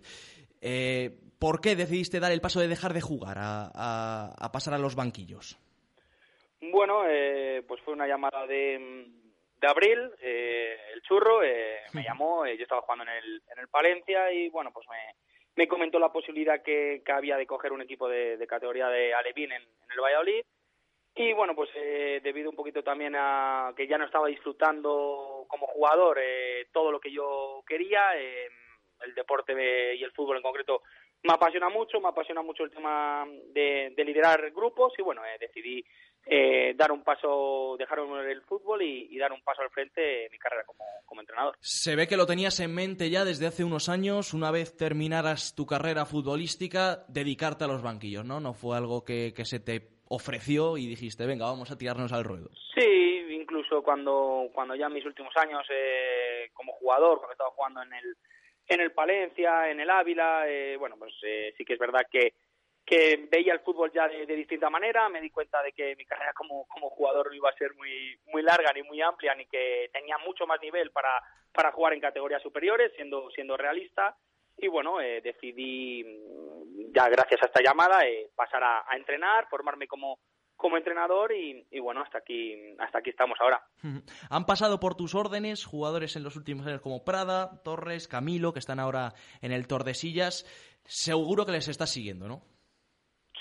Eh, ¿Por qué decidiste dar el paso de dejar de jugar a pasar a los banquillos? Bueno, eh, pues fue una llamada de, de abril, eh, el churro eh, me llamó, yo estaba jugando en el, en el Palencia y bueno, pues me, me comentó la posibilidad que, que, había de coger un equipo de, categoría de Alevín en, el Valladolid. Y bueno, pues debido un poquito también a que ya no estaba disfrutando como jugador todo lo que yo quería, el deporte y el fútbol en concreto me apasiona mucho, me apasiona mucho el tema de, de liderar grupos y bueno, decidí eh, dar un paso, dejar el fútbol y, dar un paso al frente en mi carrera como, entrenador. Se ve que lo tenías en mente ya desde hace unos años, una vez terminaras tu carrera futbolística, dedicarte a los banquillos, ¿no? No fue algo que, se te ofreció y dijiste, venga, vamos a tirarnos al ruedo. Sí, incluso cuando, cuando ya en mis últimos años eh, como jugador, cuando estaba jugando en el, en el Palencia, en el Ávila, eh, bueno, pues sí que es verdad que que veía el fútbol ya de, distinta manera, me di cuenta de que mi carrera como, como jugador no iba a ser muy, muy larga ni muy amplia, ni que tenía mucho más nivel para, para jugar en categorías superiores, siendo, siendo realista. Y bueno, eh, decidí, mm, ya gracias a esta llamada, eh, pasar a, entrenar, formarme como, como entrenador y, y, bueno, hasta aquí, hasta aquí estamos ahora. Han pasado por tus órdenes jugadores en los últimos años como Prada, Torres, Camilo, que están ahora en el Tordesillas. Seguro que les estás siguiendo, ¿no?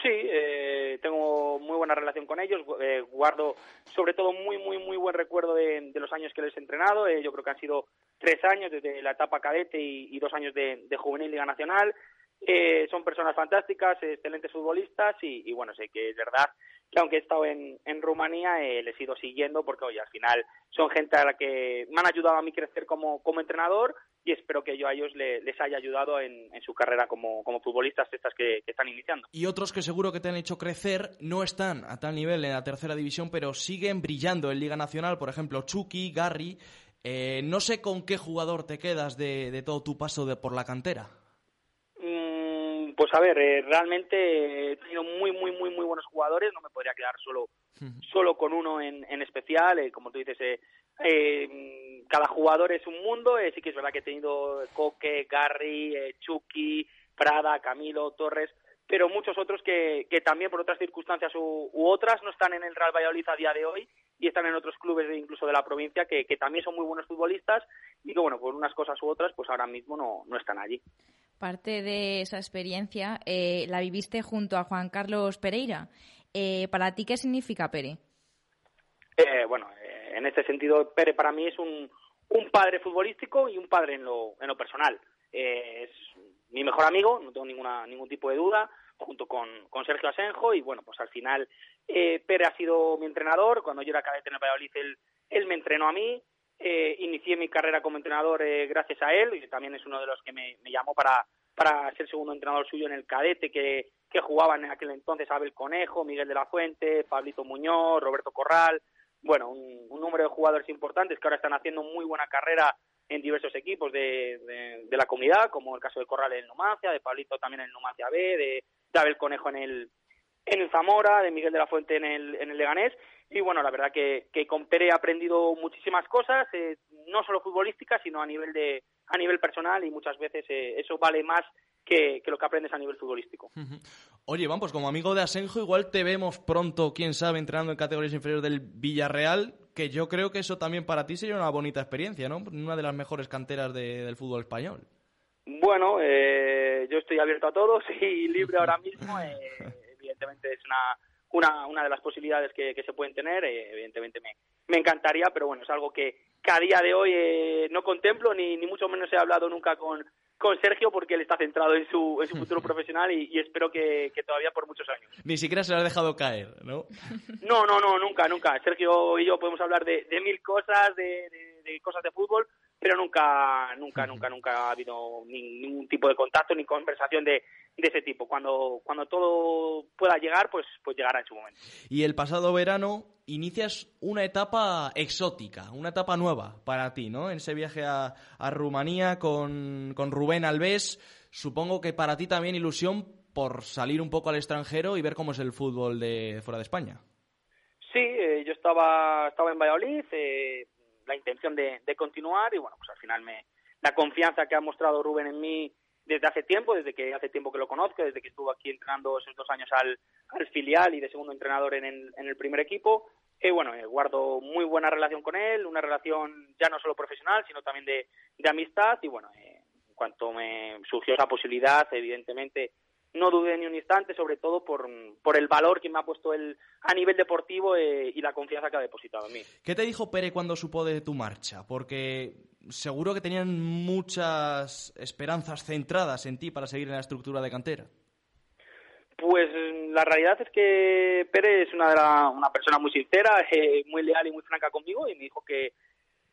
Sí, eh, tengo muy buena relación con ellos, eh, guardo sobre todo muy, muy, muy buen recuerdo de, los años que les he entrenado, eh, yo creo que han sido tres años desde la etapa cadete y, dos años de, de juvenil Liga Nacional, eh, son personas fantásticas, excelentes futbolistas y, bueno, sé que es verdad que aunque he estado en, en Rumanía, eh, les he ido siguiendo porque, oye, al final son gente a la que me han ayudado a mí crecer como, entrenador y espero que yo a ellos les haya ayudado en, su carrera como, como futbolistas estas que, están iniciando. Y otros que seguro que te han hecho crecer no están a tal nivel en la tercera división, pero siguen brillando en Liga Nacional, por ejemplo, Chucky, Garry. Eh, no sé con qué jugador te quedas de, de todo tu paso de, por la cantera. Pues a ver, eh, realmente he tenido muy, muy, muy, muy buenos jugadores. No me podría quedar solo, solo con uno en, en especial. Eh, como tú dices, eh, eh, cada jugador es un mundo. sí que es verdad que he tenido Coque, Garry, Chucky, Prada, Camilo, Torres, pero muchos otros que, que también por otras circunstancias u, otras no están en el Real Valladolid a día de hoy y están en otros clubes incluso de la provincia que, que también son muy buenos futbolistas y que bueno, por unas cosas u otras pues ahora mismo no, no están allí. Parte de esa experiencia eh, la viviste junto a Juan Carlos Pereira. Eh, ¿Para ti qué significa Pere? Eh, bueno, en este sentido, Pere para mí es un, un padre futbolístico y un padre en lo, en lo personal. es mi mejor amigo, no tengo ninguna, ningún tipo de duda, junto con, con Sergio Asenjo, y bueno, pues al final Pere ha sido mi entrenador, cuando yo era cadete en el Valladolid él él me entrenó a mí, eh, inicié mi carrera como entrenador eh, gracias a él y también es uno de los que me, me llamó para, para ser segundo entrenador suyo en el cadete que, que jugaban en aquel entonces Abel Conejo, Miguel de la Fuente, Pablito Muñoz, Roberto Corral, bueno, un, un número de jugadores importantes que ahora están haciendo muy buena carrera en diversos equipos de, de, de la comunidad, como el caso de Corral en el Numancia, de Pablito también en el Numancia B, de, de Abel Conejo en el, en el Zamora, de Miguel de la Fuente en el, en el Leganés. Y bueno, la verdad que, con Pere he aprendido muchísimas cosas, eh, no solo futbolísticas, sino a nivel de a nivel personal y muchas veces eh, eso vale más que, lo que aprendes a nivel futbolístico. Oye, Iván, pues como amigo de Asenjo, igual te vemos pronto, quién sabe, entrenando en categorías inferiores del Villarreal, que yo creo que eso también para ti sería una bonita experiencia, ¿no? Una de las mejores canteras de, del fútbol español. Bueno, eh, yo estoy abierto a todos y libre ahora mismo. Eh, evidentemente es una, una, una de las posibilidades que, que se pueden tener. Eh, evidentemente me, me encantaría, pero bueno, es algo que, que a día de hoy eh, no contemplo, ni, ni mucho menos he hablado nunca con, con Sergio porque él está centrado en su, en su futuro profesional y, y espero que, que, todavía por muchos años. Ni siquiera se lo has dejado caer, ¿no? No, no, no, nunca, nunca. Sergio y yo podemos hablar de, de mil cosas, de, de, de, cosas de fútbol, pero nunca, nunca, nunca, nunca ha habido ni, ningún tipo de contacto ni conversación de, de ese tipo. Cuando, cuando todo pueda llegar, pues, pues llegará en su momento. Y el pasado verano inicias una etapa exótica, una etapa nueva para ti, ¿no? En ese viaje a, a Rumanía con, con Rubén Alves, supongo que para ti también ilusión por salir un poco al extranjero y ver cómo es el fútbol de fuera de España. Sí, eh, yo estaba, estaba en Valladolid, eh, la intención de, de, continuar y bueno, pues al final me, la confianza que ha mostrado Rubén en mí desde hace tiempo, desde que hace tiempo que lo conozco, desde que estuvo aquí entrenando esos dos años al, al filial y de segundo entrenador en el, en el primer equipo. Eh, bueno, eh, guardo muy buena relación con él, una relación ya no solo profesional, sino también de, de amistad. Y bueno, eh, en cuanto me surgió esa posibilidad, evidentemente no dudé ni un instante, sobre todo por, por el valor que me ha puesto él a nivel deportivo eh, y la confianza que ha depositado en mí. ¿Qué te dijo Pere cuando supo de tu marcha? Porque seguro que tenían muchas esperanzas centradas en ti para seguir en la estructura de cantera. Pues la realidad es que Pérez es una, una persona muy sincera, eh, muy leal y muy franca conmigo y me dijo que,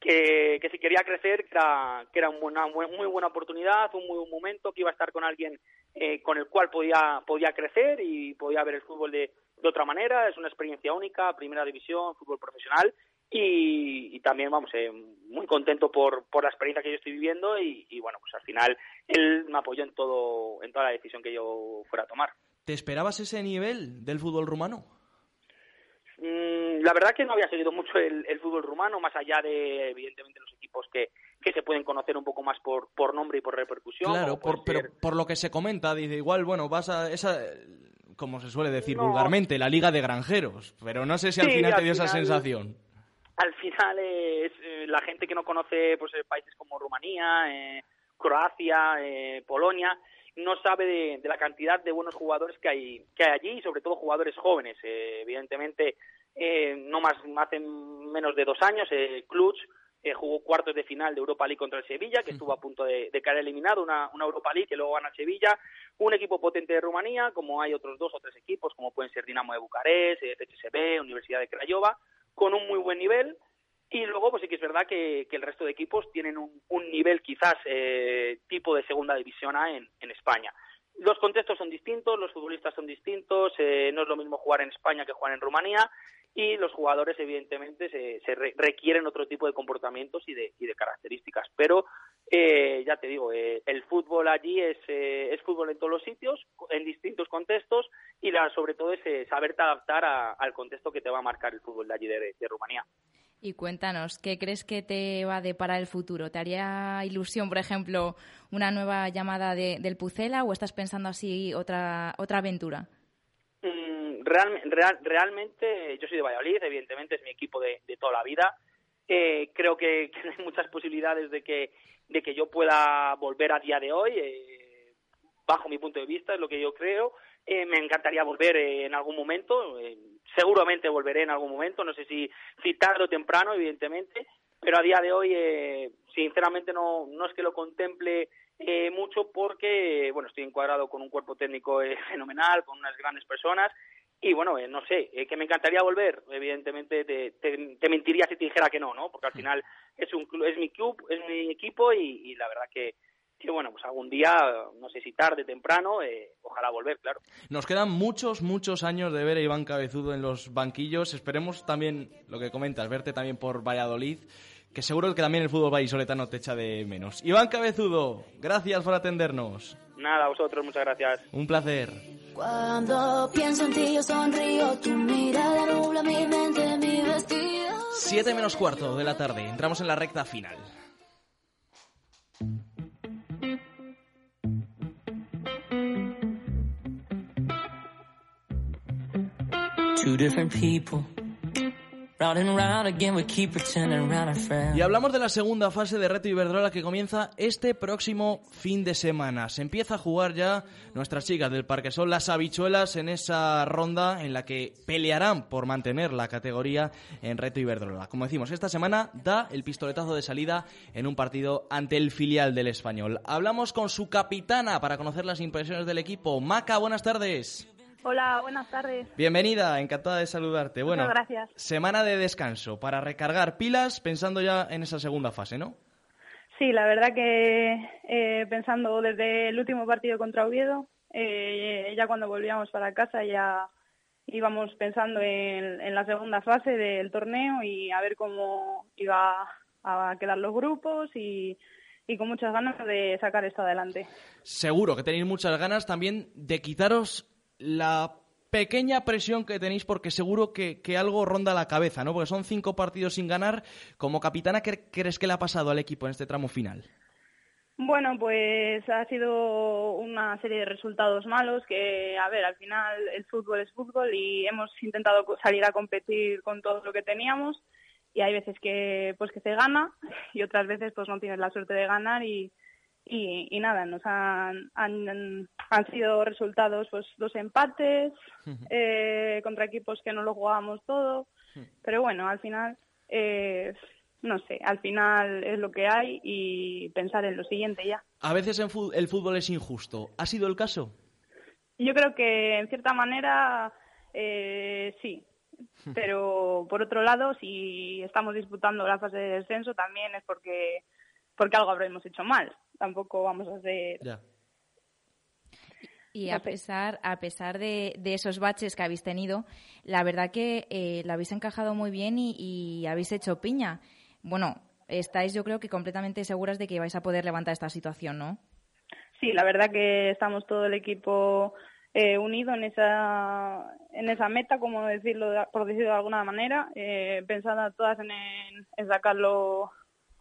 que, si quería crecer era, que era una muy, buena oportunidad, un muy buen momento, que iba a estar con alguien eh, con el cual podía, podía crecer y podía ver el fútbol de, otra manera. Es una experiencia única, primera división, fútbol profesional y, y, también vamos eh, muy contento por, por la experiencia que yo estoy viviendo y, y, bueno pues al final él me apoyó en todo en toda la decisión que yo fuera a tomar ¿Te esperabas ese nivel del fútbol rumano? Mm, la verdad que no había seguido mucho el, el, fútbol rumano, más allá de, evidentemente, los equipos que, que se pueden conocer un poco más por, por nombre y por repercusión. Claro, por, pero por lo que se comenta, dice, igual, bueno, vas a esa, como se suele decir no. vulgarmente, la liga de granjeros, pero no sé si al final al te dio final, esa sensación. Al final es eh, la gente que no conoce pues eh, países como Rumanía, eh, Croacia, eh, Polonia, no sabe de, de, la cantidad de buenos jugadores que hay, que hay allí y sobre todo jugadores jóvenes. Eh, evidentemente, eh, no más hace menos de dos años, eh, Klutz eh, jugó cuartos de final de Europa League contra el Sevilla, que estuvo a punto de, de caer eliminado, una, una, Europa League que luego gana Sevilla, un equipo potente de Rumanía, como hay otros dos o tres equipos, como pueden ser Dinamo de Bucarest, FCSB, Universidad de Craiova, con un muy buen nivel, y luego, pues sí que es verdad que, el resto de equipos tienen un, nivel quizás eh, tipo de segunda división A en, España. Los contextos son distintos, los futbolistas son distintos, eh, no es lo mismo jugar en España que jugar en Rumanía y los jugadores evidentemente se, se re requieren otro tipo de comportamientos y de, y de características. Pero eh, ya te digo, eh, el fútbol allí es, eh, es fútbol en todos los sitios, en distintos contextos y la, sobre todo es eh, saberte adaptar a, al contexto que te va a marcar el fútbol de allí de Rumanía. Y cuéntanos, ¿qué crees que te va a deparar el futuro? ¿Te haría ilusión, por ejemplo, una nueva llamada de, del Pucela o estás pensando así otra, otra aventura? Mm, real, real, realmente, yo soy de Valladolid, evidentemente es mi equipo de, de toda la vida. Eh, creo que, que, hay muchas posibilidades de que, de que yo pueda volver a día de hoy, eh, bajo mi punto de vista, es lo que yo creo. Eh, me encantaría volver eh, en algún momento, eh, seguramente volveré en algún momento, no sé si, si tarde o temprano, evidentemente, pero a día de hoy, eh, sinceramente, no, no es que lo contemple eh, mucho porque, bueno, estoy encuadrado con un cuerpo técnico eh, fenomenal, con unas grandes personas y bueno, eh, no sé, eh, que me encantaría volver, evidentemente te, te, te mentiría si te dijera que no, ¿no? Porque al final es un es mi club, es mi equipo y, y la verdad que, que bueno, pues algún día, no sé si tarde, temprano, eh, ojalá volver, claro. Nos quedan muchos, muchos años de ver a Iván Cabezudo en los banquillos. Esperemos también, lo que comentas, verte también por Valladolid, que seguro que también el fútbol vallisoletano te echa de menos. Iván Cabezudo, gracias por atendernos. Nada, a vosotros, muchas gracias. Un placer. Cuando pienso en ti yo sonrío, tu mirada nubla mi mente, mi vestido. Siete menos cuarto de la tarde, entramos en la recta final. Y hablamos de la segunda fase de Reto Iberdrola que comienza este próximo fin de semana. Se empieza a jugar ya nuestras chicas del Parque Sol, las habichuelas, en esa ronda en la que pelearán por mantener la categoría en Reto Iberdrola. Como decimos, esta semana da el pistoletazo de salida en un partido ante el filial del Español. Hablamos con su capitana para conocer las impresiones del equipo. Maca, buenas tardes. Hola, buenas tardes. Bienvenida, encantada de saludarte. Bueno, Muchas gracias. semana de descanso para recargar pilas pensando ya en esa segunda fase, ¿no? Sí, la verdad que eh, pensando desde el último partido contra Oviedo, eh, ya cuando volvíamos para casa ya íbamos pensando en, en la segunda fase del torneo y a ver cómo iba a quedar los grupos y, y con muchas ganas de sacar esto adelante. Seguro que tenéis muchas ganas también de quitaros la pequeña presión que tenéis porque seguro que, que algo ronda la cabeza, ¿no? Porque son cinco partidos sin ganar. Como capitana, ¿qué crees que le ha pasado al equipo en este tramo final? Bueno, pues ha sido una serie de resultados malos que, a ver, al final el fútbol es fútbol y hemos intentado salir a competir con todo lo que teníamos y hay veces que pues que se gana y otras veces pues no tienes la suerte de ganar y, y, y nada, nos han, han, han sido resultados pues dos empates eh, contra equipos que no lo jugábamos todo, pero bueno, al final eh, no sé, al final es lo que hay y pensar en lo siguiente ya. A veces en el fútbol es injusto. ¿Ha sido el caso? Yo creo que en cierta manera eh, sí, pero por otro lado, si estamos disputando la fase de descenso también es porque porque algo habremos hecho mal. Tampoco vamos a hacer Ya. Y a pesar, a pesar de, de esos baches que habéis tenido, la verdad que eh, lo habéis encajado muy bien y, y habéis hecho piña. Bueno, estáis yo creo que completamente seguras de que vais a poder levantar esta situación, ¿no? Sí, la verdad que estamos todo el equipo eh, unido en esa en esa meta, como decirlo de- por decirlo de alguna manera, eh, pensando todas en, en- en sacarlo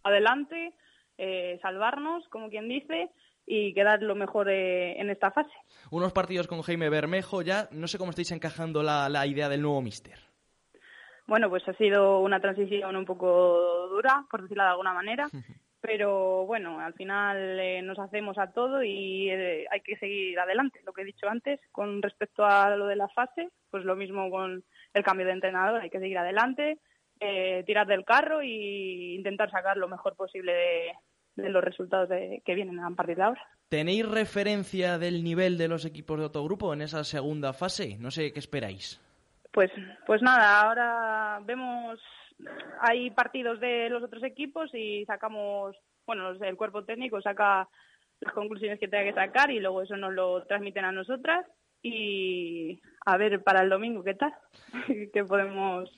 adelante, eh, salvarnos, como quien dice, y quedar lo mejor eh, en esta fase. Unos partidos con Jaime Bermejo, ya no sé cómo estáis encajando la, la idea del nuevo mister. Bueno, pues ha sido una transición un poco dura, por decirlo de alguna manera, pero bueno, al final eh, nos hacemos a todo y eh, hay que seguir adelante. Lo que he dicho antes, con respecto a lo de la fase, pues lo mismo con el cambio de entrenador, hay que seguir adelante, eh, tirar del carro e intentar sacar lo mejor posible de, de los resultados de- que vienen a partir de ahora. ¿Tenéis referencia del nivel de los equipos de otro grupo en esa segunda fase? No sé qué esperáis. Pues, pues nada, ahora vemos, hay partidos de los otros equipos y sacamos, bueno, el cuerpo técnico saca las conclusiones que tenga que sacar y luego eso nos lo transmiten a nosotras y a ver para el domingo qué tal, qué podemos,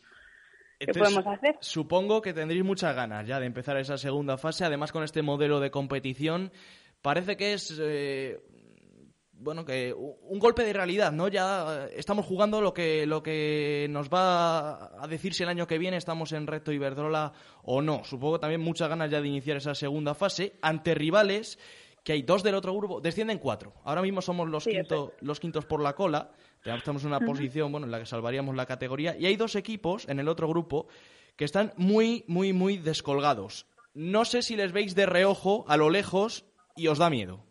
qué podemos hacer. Supongo que tendréis muchas ganas ya de empezar esa segunda fase. Además, con este modelo de competición, parece que es. eh, bueno, que un golpe de realidad, ¿no? Ya estamos jugando lo que, lo que nos va a decir si el año que viene estamos en Reto Iberdrola o no. Supongo también muchas ganas ya de iniciar esa segunda fase ante rivales que hay dos del otro grupo, descienden cuatro. Ahora mismo somos los, Sí, quinto- los quintos por la cola, estamos en una posición bueno, en la que salvaríamos la categoría, y hay dos equipos en el otro grupo que están muy, muy, muy descolgados. No sé si les veis de reojo, a lo lejos, y os da miedo.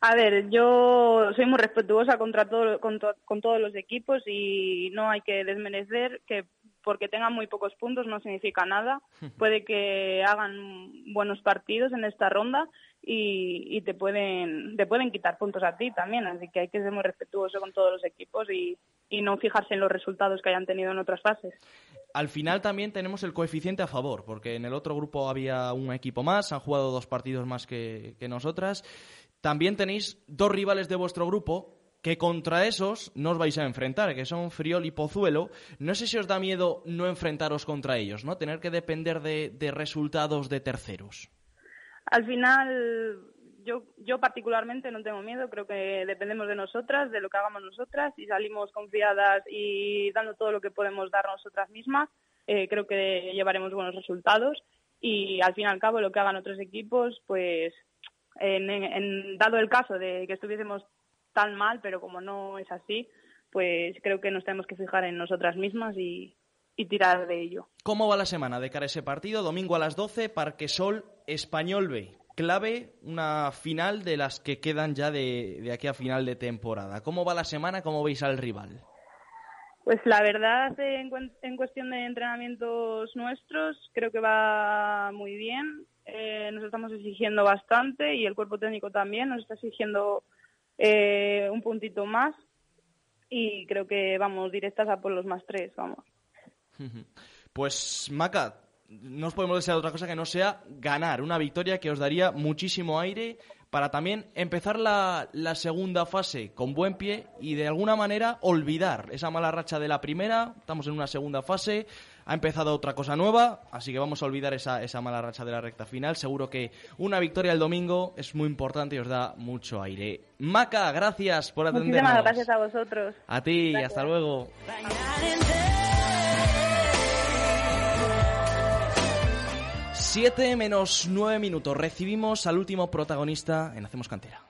A ver, yo soy muy respetuosa contra todo, con, to- con todos los equipos y no hay que desmerecer que porque tengan muy pocos puntos no significa nada. Puede que hagan buenos partidos en esta ronda y, y te pueden te pueden quitar puntos a ti también, así que hay que ser muy respetuoso con todos los equipos y, y no fijarse en los resultados que hayan tenido en otras fases. Al final también tenemos el coeficiente a favor, porque en el otro grupo había un equipo más, han jugado dos partidos más que, que nosotras. También tenéis dos rivales de vuestro grupo que contra esos no os vais a enfrentar, que son Friol y Pozuelo. No sé si os da miedo no enfrentaros contra ellos, ¿no? Tener que depender de, de resultados de terceros. Al final, yo, yo particularmente no tengo miedo, creo que dependemos de nosotras, de lo que hagamos nosotras, y salimos confiadas y dando todo lo que podemos dar nosotras mismas, eh, creo que llevaremos buenos resultados. Y al fin y al cabo, lo que hagan otros equipos, pues en, en- dado el caso de que estuviésemos tan mal, pero como no es así, pues creo que nos tenemos que fijar en nosotras mismas y, y tirar de ello. ¿Cómo va la semana de cara a ese partido? Domingo a las 12, Parque Sol, Español B. Clave, una final de las que quedan ya de, de aquí a final de temporada. ¿Cómo va la semana? ¿Cómo veis al rival? Pues la verdad, en, en cuestión de entrenamientos nuestros, creo que va muy bien. Eh, nos estamos exigiendo bastante y el cuerpo técnico también nos está exigiendo eh, un puntito más. Y creo que vamos directas a por los más tres, vamos. Pues, Maca, no os podemos desear otra cosa que no sea ganar una victoria que os daría muchísimo aire para también empezar la, la segunda fase con buen pie y de alguna manera olvidar esa mala racha de la primera. Estamos en una segunda fase, ha empezado otra cosa nueva, así que vamos a olvidar esa, esa mala racha de la recta final. Seguro que una victoria el domingo es muy importante y os da mucho aire. Maca, gracias por atendernos. Muchísimas gracias a vosotros. A ti, hasta luego. Siete menos nueve minutos. Recibimos al último protagonista en Hacemos Cantera.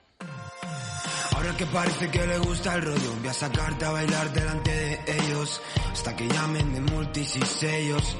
Ahora que parece que le gusta el rollo, voy a sacarte a bailar delante de ellos. Hasta que llamen de multis y sellos.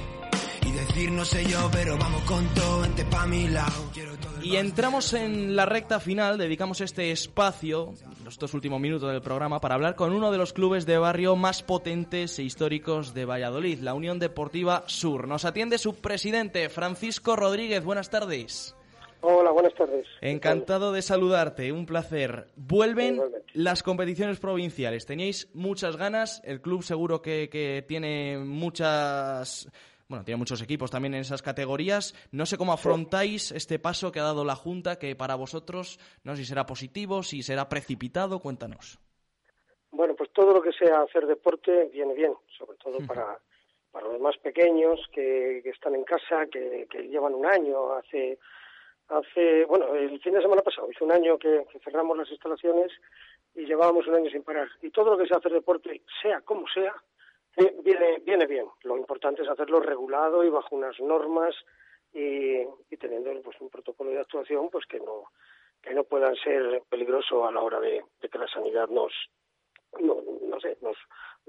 Y decir no sé yo, pero vamos con todo, vente pa' mi lado. Quiero todo Y entramos en la recta final, dedicamos este espacio, los dos últimos minutos del programa, para hablar con uno de los clubes de barrio más potentes e históricos de Valladolid, la Unión Deportiva Sur. Nos atiende su presidente, Francisco Rodríguez. Buenas tardes. Hola, buenas tardes. Encantado de saludarte, un placer. Vuelven Igualmente. las competiciones provinciales. Teníais muchas ganas, el club seguro que, que tiene muchas... Bueno, tiene muchos equipos también en esas categorías. No sé cómo afrontáis este paso que ha dado la Junta, que para vosotros no sé si será positivo, si será precipitado. Cuéntanos. Bueno, pues todo lo que sea hacer deporte viene bien, sobre todo para, para los más pequeños que, que están en casa, que, que llevan un año. Hace, hace, bueno, el fin de semana pasado hizo un año que, que cerramos las instalaciones y llevábamos un año sin parar. Y todo lo que sea hacer deporte, sea como sea, viene, viene bien. Lo importante es hacerlo regulado y bajo unas normas y, y teniendo pues un protocolo de actuación pues que no que no puedan ser peligroso a la hora de, de que la sanidad nos no, no sé nos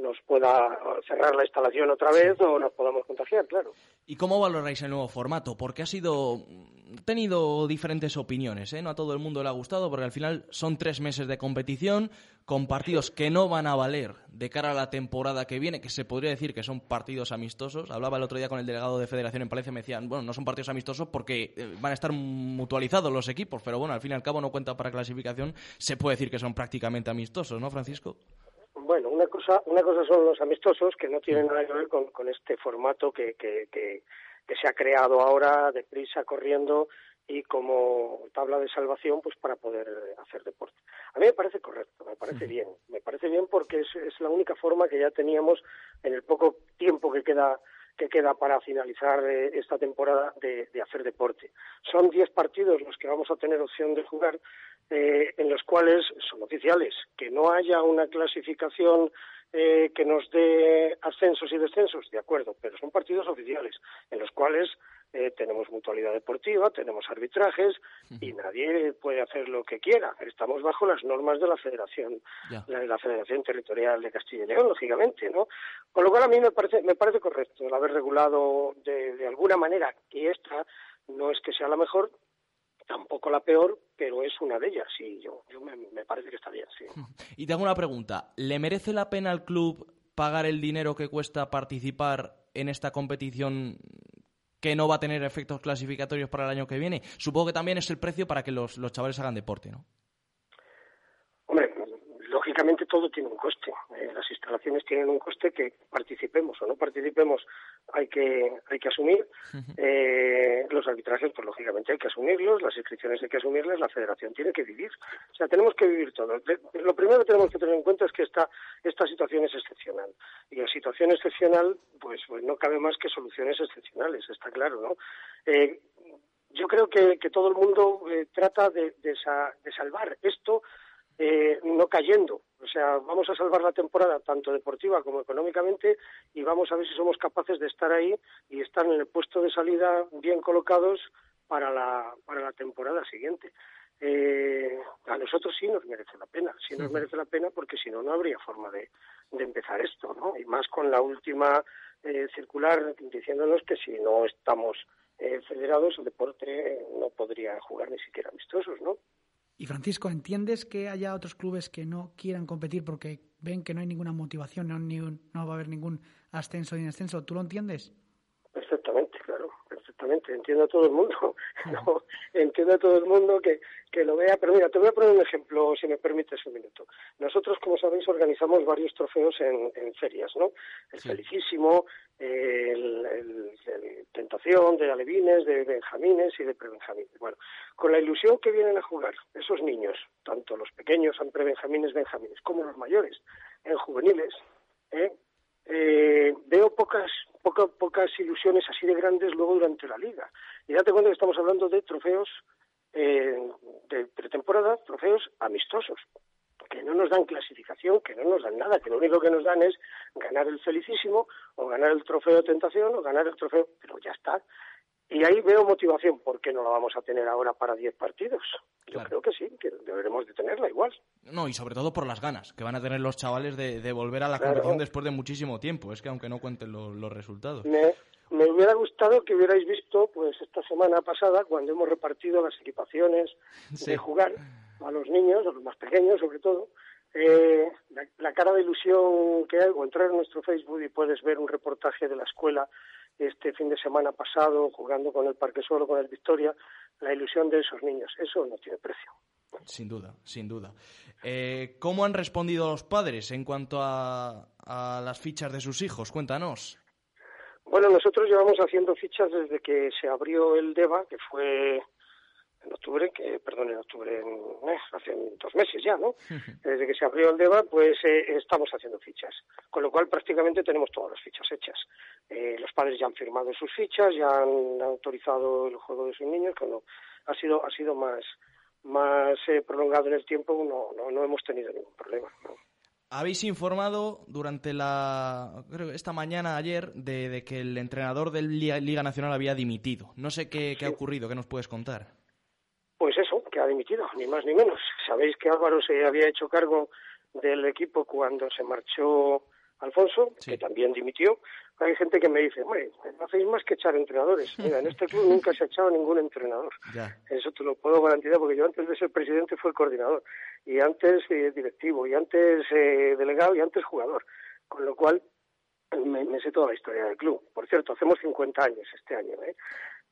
nos pueda cerrar la instalación otra vez o nos podamos contagiar claro ¿Y cómo valoráis el nuevo formato? Porque ha sido ha tenido diferentes opiniones, ¿eh? No a todo el mundo le ha gustado, porque al final son tres meses de competición con partidos que no van a valer de cara a la temporada que viene, que se podría decir que son partidos amistosos. Hablaba el otro día con el delegado de Federación en Palencia, me decían, bueno, no son partidos amistosos porque eh, van a estar mutualizados los equipos, pero bueno, al fin y al cabo no cuenta para clasificación, se puede decir que son prácticamente amistosos, ¿no, Francisco? Bueno, una cosa, una cosa son los amistosos que no tienen nada que ver con, con este formato que, que, que, que se ha creado ahora deprisa, corriendo y como tabla de salvación pues para poder hacer deporte. A mí me parece correcto, me parece bien, me parece bien porque es, es la única forma que ya teníamos en el poco tiempo que queda que queda para finalizar eh, esta temporada de, de hacer deporte. Son 10 partidos los que vamos a tener opción de jugar, eh, en los cuales son oficiales. Que no haya una clasificación eh, que nos dé ascensos y descensos, de acuerdo, pero son partidos oficiales, en los cuales eh, tenemos mutualidad deportiva, tenemos arbitrajes y nadie puede hacer lo que quiera. Estamos bajo las normas de la Federación, la de la Federación Territorial de Castilla y León, lógicamente, ¿no? Con lo cual a mí me parece, me parece correcto el haber regulado de, de alguna manera que esta no es que sea la mejor, tampoco la peor, pero es una de ellas y yo, yo me, me parece que está bien, sí. Y te hago una pregunta. ¿Le merece la pena al club pagar el dinero que cuesta participar en esta competición que no va a tener efectos clasificatorios para el año que viene. Supongo que también es el precio para que los, los chavales hagan deporte, ¿no? Todo tiene un coste. Eh, las instalaciones tienen un coste que participemos o no participemos hay que hay que asumir. Eh, los arbitrajes, pues lógicamente hay que asumirlos, las inscripciones hay que asumirlas, la federación tiene que vivir. O sea, tenemos que vivir todo. Lo primero que tenemos que tener en cuenta es que esta, esta situación es excepcional. Y en situación excepcional, pues, pues no cabe más que soluciones excepcionales, está claro, ¿no? Eh, yo creo que, que todo el mundo eh, trata de, de sa- de salvar esto eh, no cayendo. O sea, vamos a salvar la temporada tanto deportiva como económicamente y vamos a ver si somos capaces de estar ahí y estar en el puesto de salida bien colocados para la, para la temporada siguiente. Eh, a nosotros sí nos merece la pena, sí nos merece la pena porque si no, no habría forma de, de empezar esto, ¿no? Y más con la última eh, circular diciéndonos que si no estamos eh, federados, el deporte no podría jugar ni siquiera amistosos, ¿no? Y Francisco, ¿entiendes que haya otros clubes que no quieran competir porque ven que no hay ninguna motivación, no, no va a haber ningún ascenso ni descenso? ¿Tú lo entiendes? Perfectamente. Entiendo a todo el mundo, no, entiendo a todo el mundo que, que lo vea. Pero mira, te voy a poner un ejemplo, si me permites un minuto. Nosotros, como sabéis, organizamos varios trofeos en, en ferias, ¿no? El Felicísimo, el, el- el Tentación, de Alevines, de Benjamines y de Prebenjamines. Bueno, con la ilusión que vienen a jugar esos niños, tanto los pequeños en Prebenjamines, Benjamines, como los mayores en juveniles, ¿eh? Eh, veo pocas, poca- pocas ilusiones así de grandes luego durante la liga. Y date cuenta que estamos hablando de trofeos eh, de pretemporada, trofeos amistosos, que no nos dan clasificación, que no nos dan nada, que lo único que nos dan es ganar el felicísimo o ganar el trofeo de tentación o ganar el trofeo, pero ya está. Y ahí veo motivación, ¿por qué no la vamos a tener ahora para 10 partidos? Yo creo que sí, que deberemos de tenerla igual. No, y sobre todo por las ganas que van a tener los chavales de, de volver a la Claro. competición después de muchísimo tiempo. Es que aunque no cuenten lo- los resultados. Me, me hubiera gustado que hubierais visto, pues esta semana pasada, cuando hemos repartido las equipaciones Sí. de jugar a los niños, a los más pequeños sobre todo, eh, la, la cara de ilusión que hay, o entrar en nuestro Facebook y puedes ver un reportaje de la escuela este fin de semana pasado, jugando con el Parque Suelo, con el Victoria, la ilusión de esos niños, eso no tiene precio. Sin duda, sin duda. Eh, ¿Cómo han respondido los padres en cuanto a, a las fichas de sus hijos? Cuéntanos. Bueno, nosotros llevamos haciendo fichas desde que se abrió el DEVA, que fue en octubre, que, perdón, en octubre, en- eh, hace dos meses ya, ¿no? Desde que se abrió el DEVA, pues eh, estamos haciendo fichas. Con lo cual prácticamente tenemos todas las fichas hechas. Eh, los padres ya han firmado sus fichas, ya han autorizado el juego de sus niños, cuando ha sido, ha sido más, más eh, prolongado en el tiempo, no, no, no hemos tenido ningún problema. ¿no? Habéis informado durante la. Creo que esta mañana, ayer, de, de que el entrenador del Liga, Liga Nacional había dimitido. No sé qué, qué ha ocurrido, ¿qué nos puedes contar? Ha dimitido, ni más ni menos. Sabéis que Álvaro se había hecho cargo del equipo cuando se marchó Alfonso, que también dimitió. Hay gente que me dice, hombre, no hacéis más que echar entrenadores. Mira, en este club nunca se ha echado ningún entrenador. Ya. Eso te lo puedo garantizar porque yo antes de ser presidente fui coordinador y antes eh, directivo y antes eh, delegado y antes jugador. Con lo cual me, me sé toda la historia del club. Por cierto, hacemos 50 años este año. ¿eh?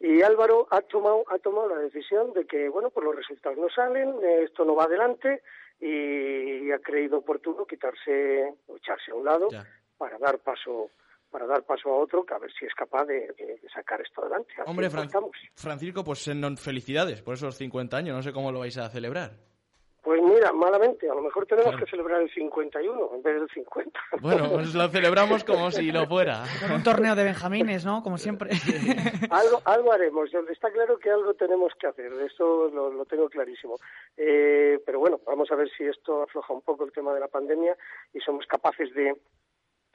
Y Álvaro ha tomado, ha tomado la decisión de que, bueno, pues los resultados no salen, esto no va adelante y, ha creído oportuno quitarse o echarse a un lado para dar paso para dar paso a otro que a ver si es capaz de, sacar esto adelante. Hombre, Fran- estamos. Francisco, pues felicidades por esos 50 años. No sé cómo lo vais a celebrar. Pues mira, malamente, a lo mejor tenemos que celebrar el 51 en vez del 50. Bueno, pues lo celebramos como si lo fuera. Con un torneo de Benjamines, ¿no? Como siempre. algo, algo haremos. Yo- Está claro que algo tenemos que hacer. Eso lo, lo tengo clarísimo. Eh, pero bueno, vamos a ver si esto afloja un poco el tema de la pandemia y somos capaces de,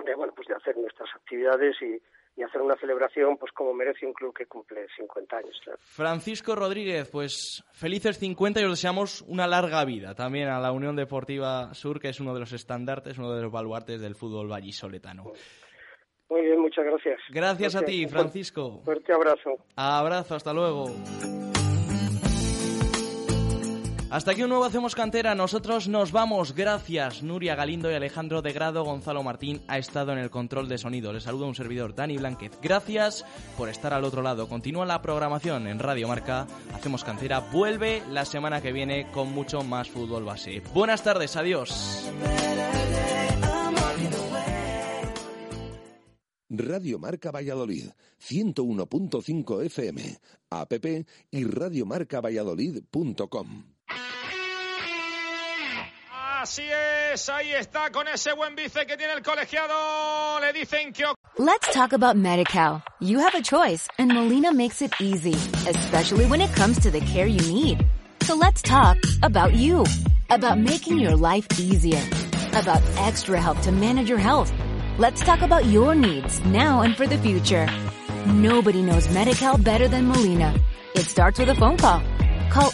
de bueno, pues de hacer nuestras actividades y, y hacer una celebración, pues como merece un club que cumple 50 años. claro. Francisco Rodríguez, pues felices 50 y os deseamos una larga vida también a la Unión Deportiva Sur, que es uno de los estandartes, uno de los baluartes del fútbol vallisoletano. Muy bien, muchas gracias. Gracias a ti, Francisco. Fuerte abrazo. Abrazo, hasta luego. Hasta aquí un nuevo Hacemos Cantera. Nosotros nos vamos. Gracias, Nuria Galindo y Alejandro de Grado. Gonzalo Martín ha estado en el control de sonido. Les saluda un servidor, Dani Blanquez. Gracias por estar al otro lado. Continúa la programación en Radio Marca. Hacemos Cantera. Vuelve la semana que viene con mucho más fútbol base. Buenas tardes. Adiós. Radio Marca Valladolid, 101.5 FM, app y radiomarcavalladolid.com. Así es, ahí está con ese buen bice que tiene el colegiado. Le dicen que Let's talk about MediCal. You have a choice and Molina makes it easy, especially when it comes to the care you need. So let's talk about you, about making your life easier, about extra help to manage your health. Let's talk about your needs now and for the future. Nobody knows MediCal better than Molina. It starts with a phone call. Call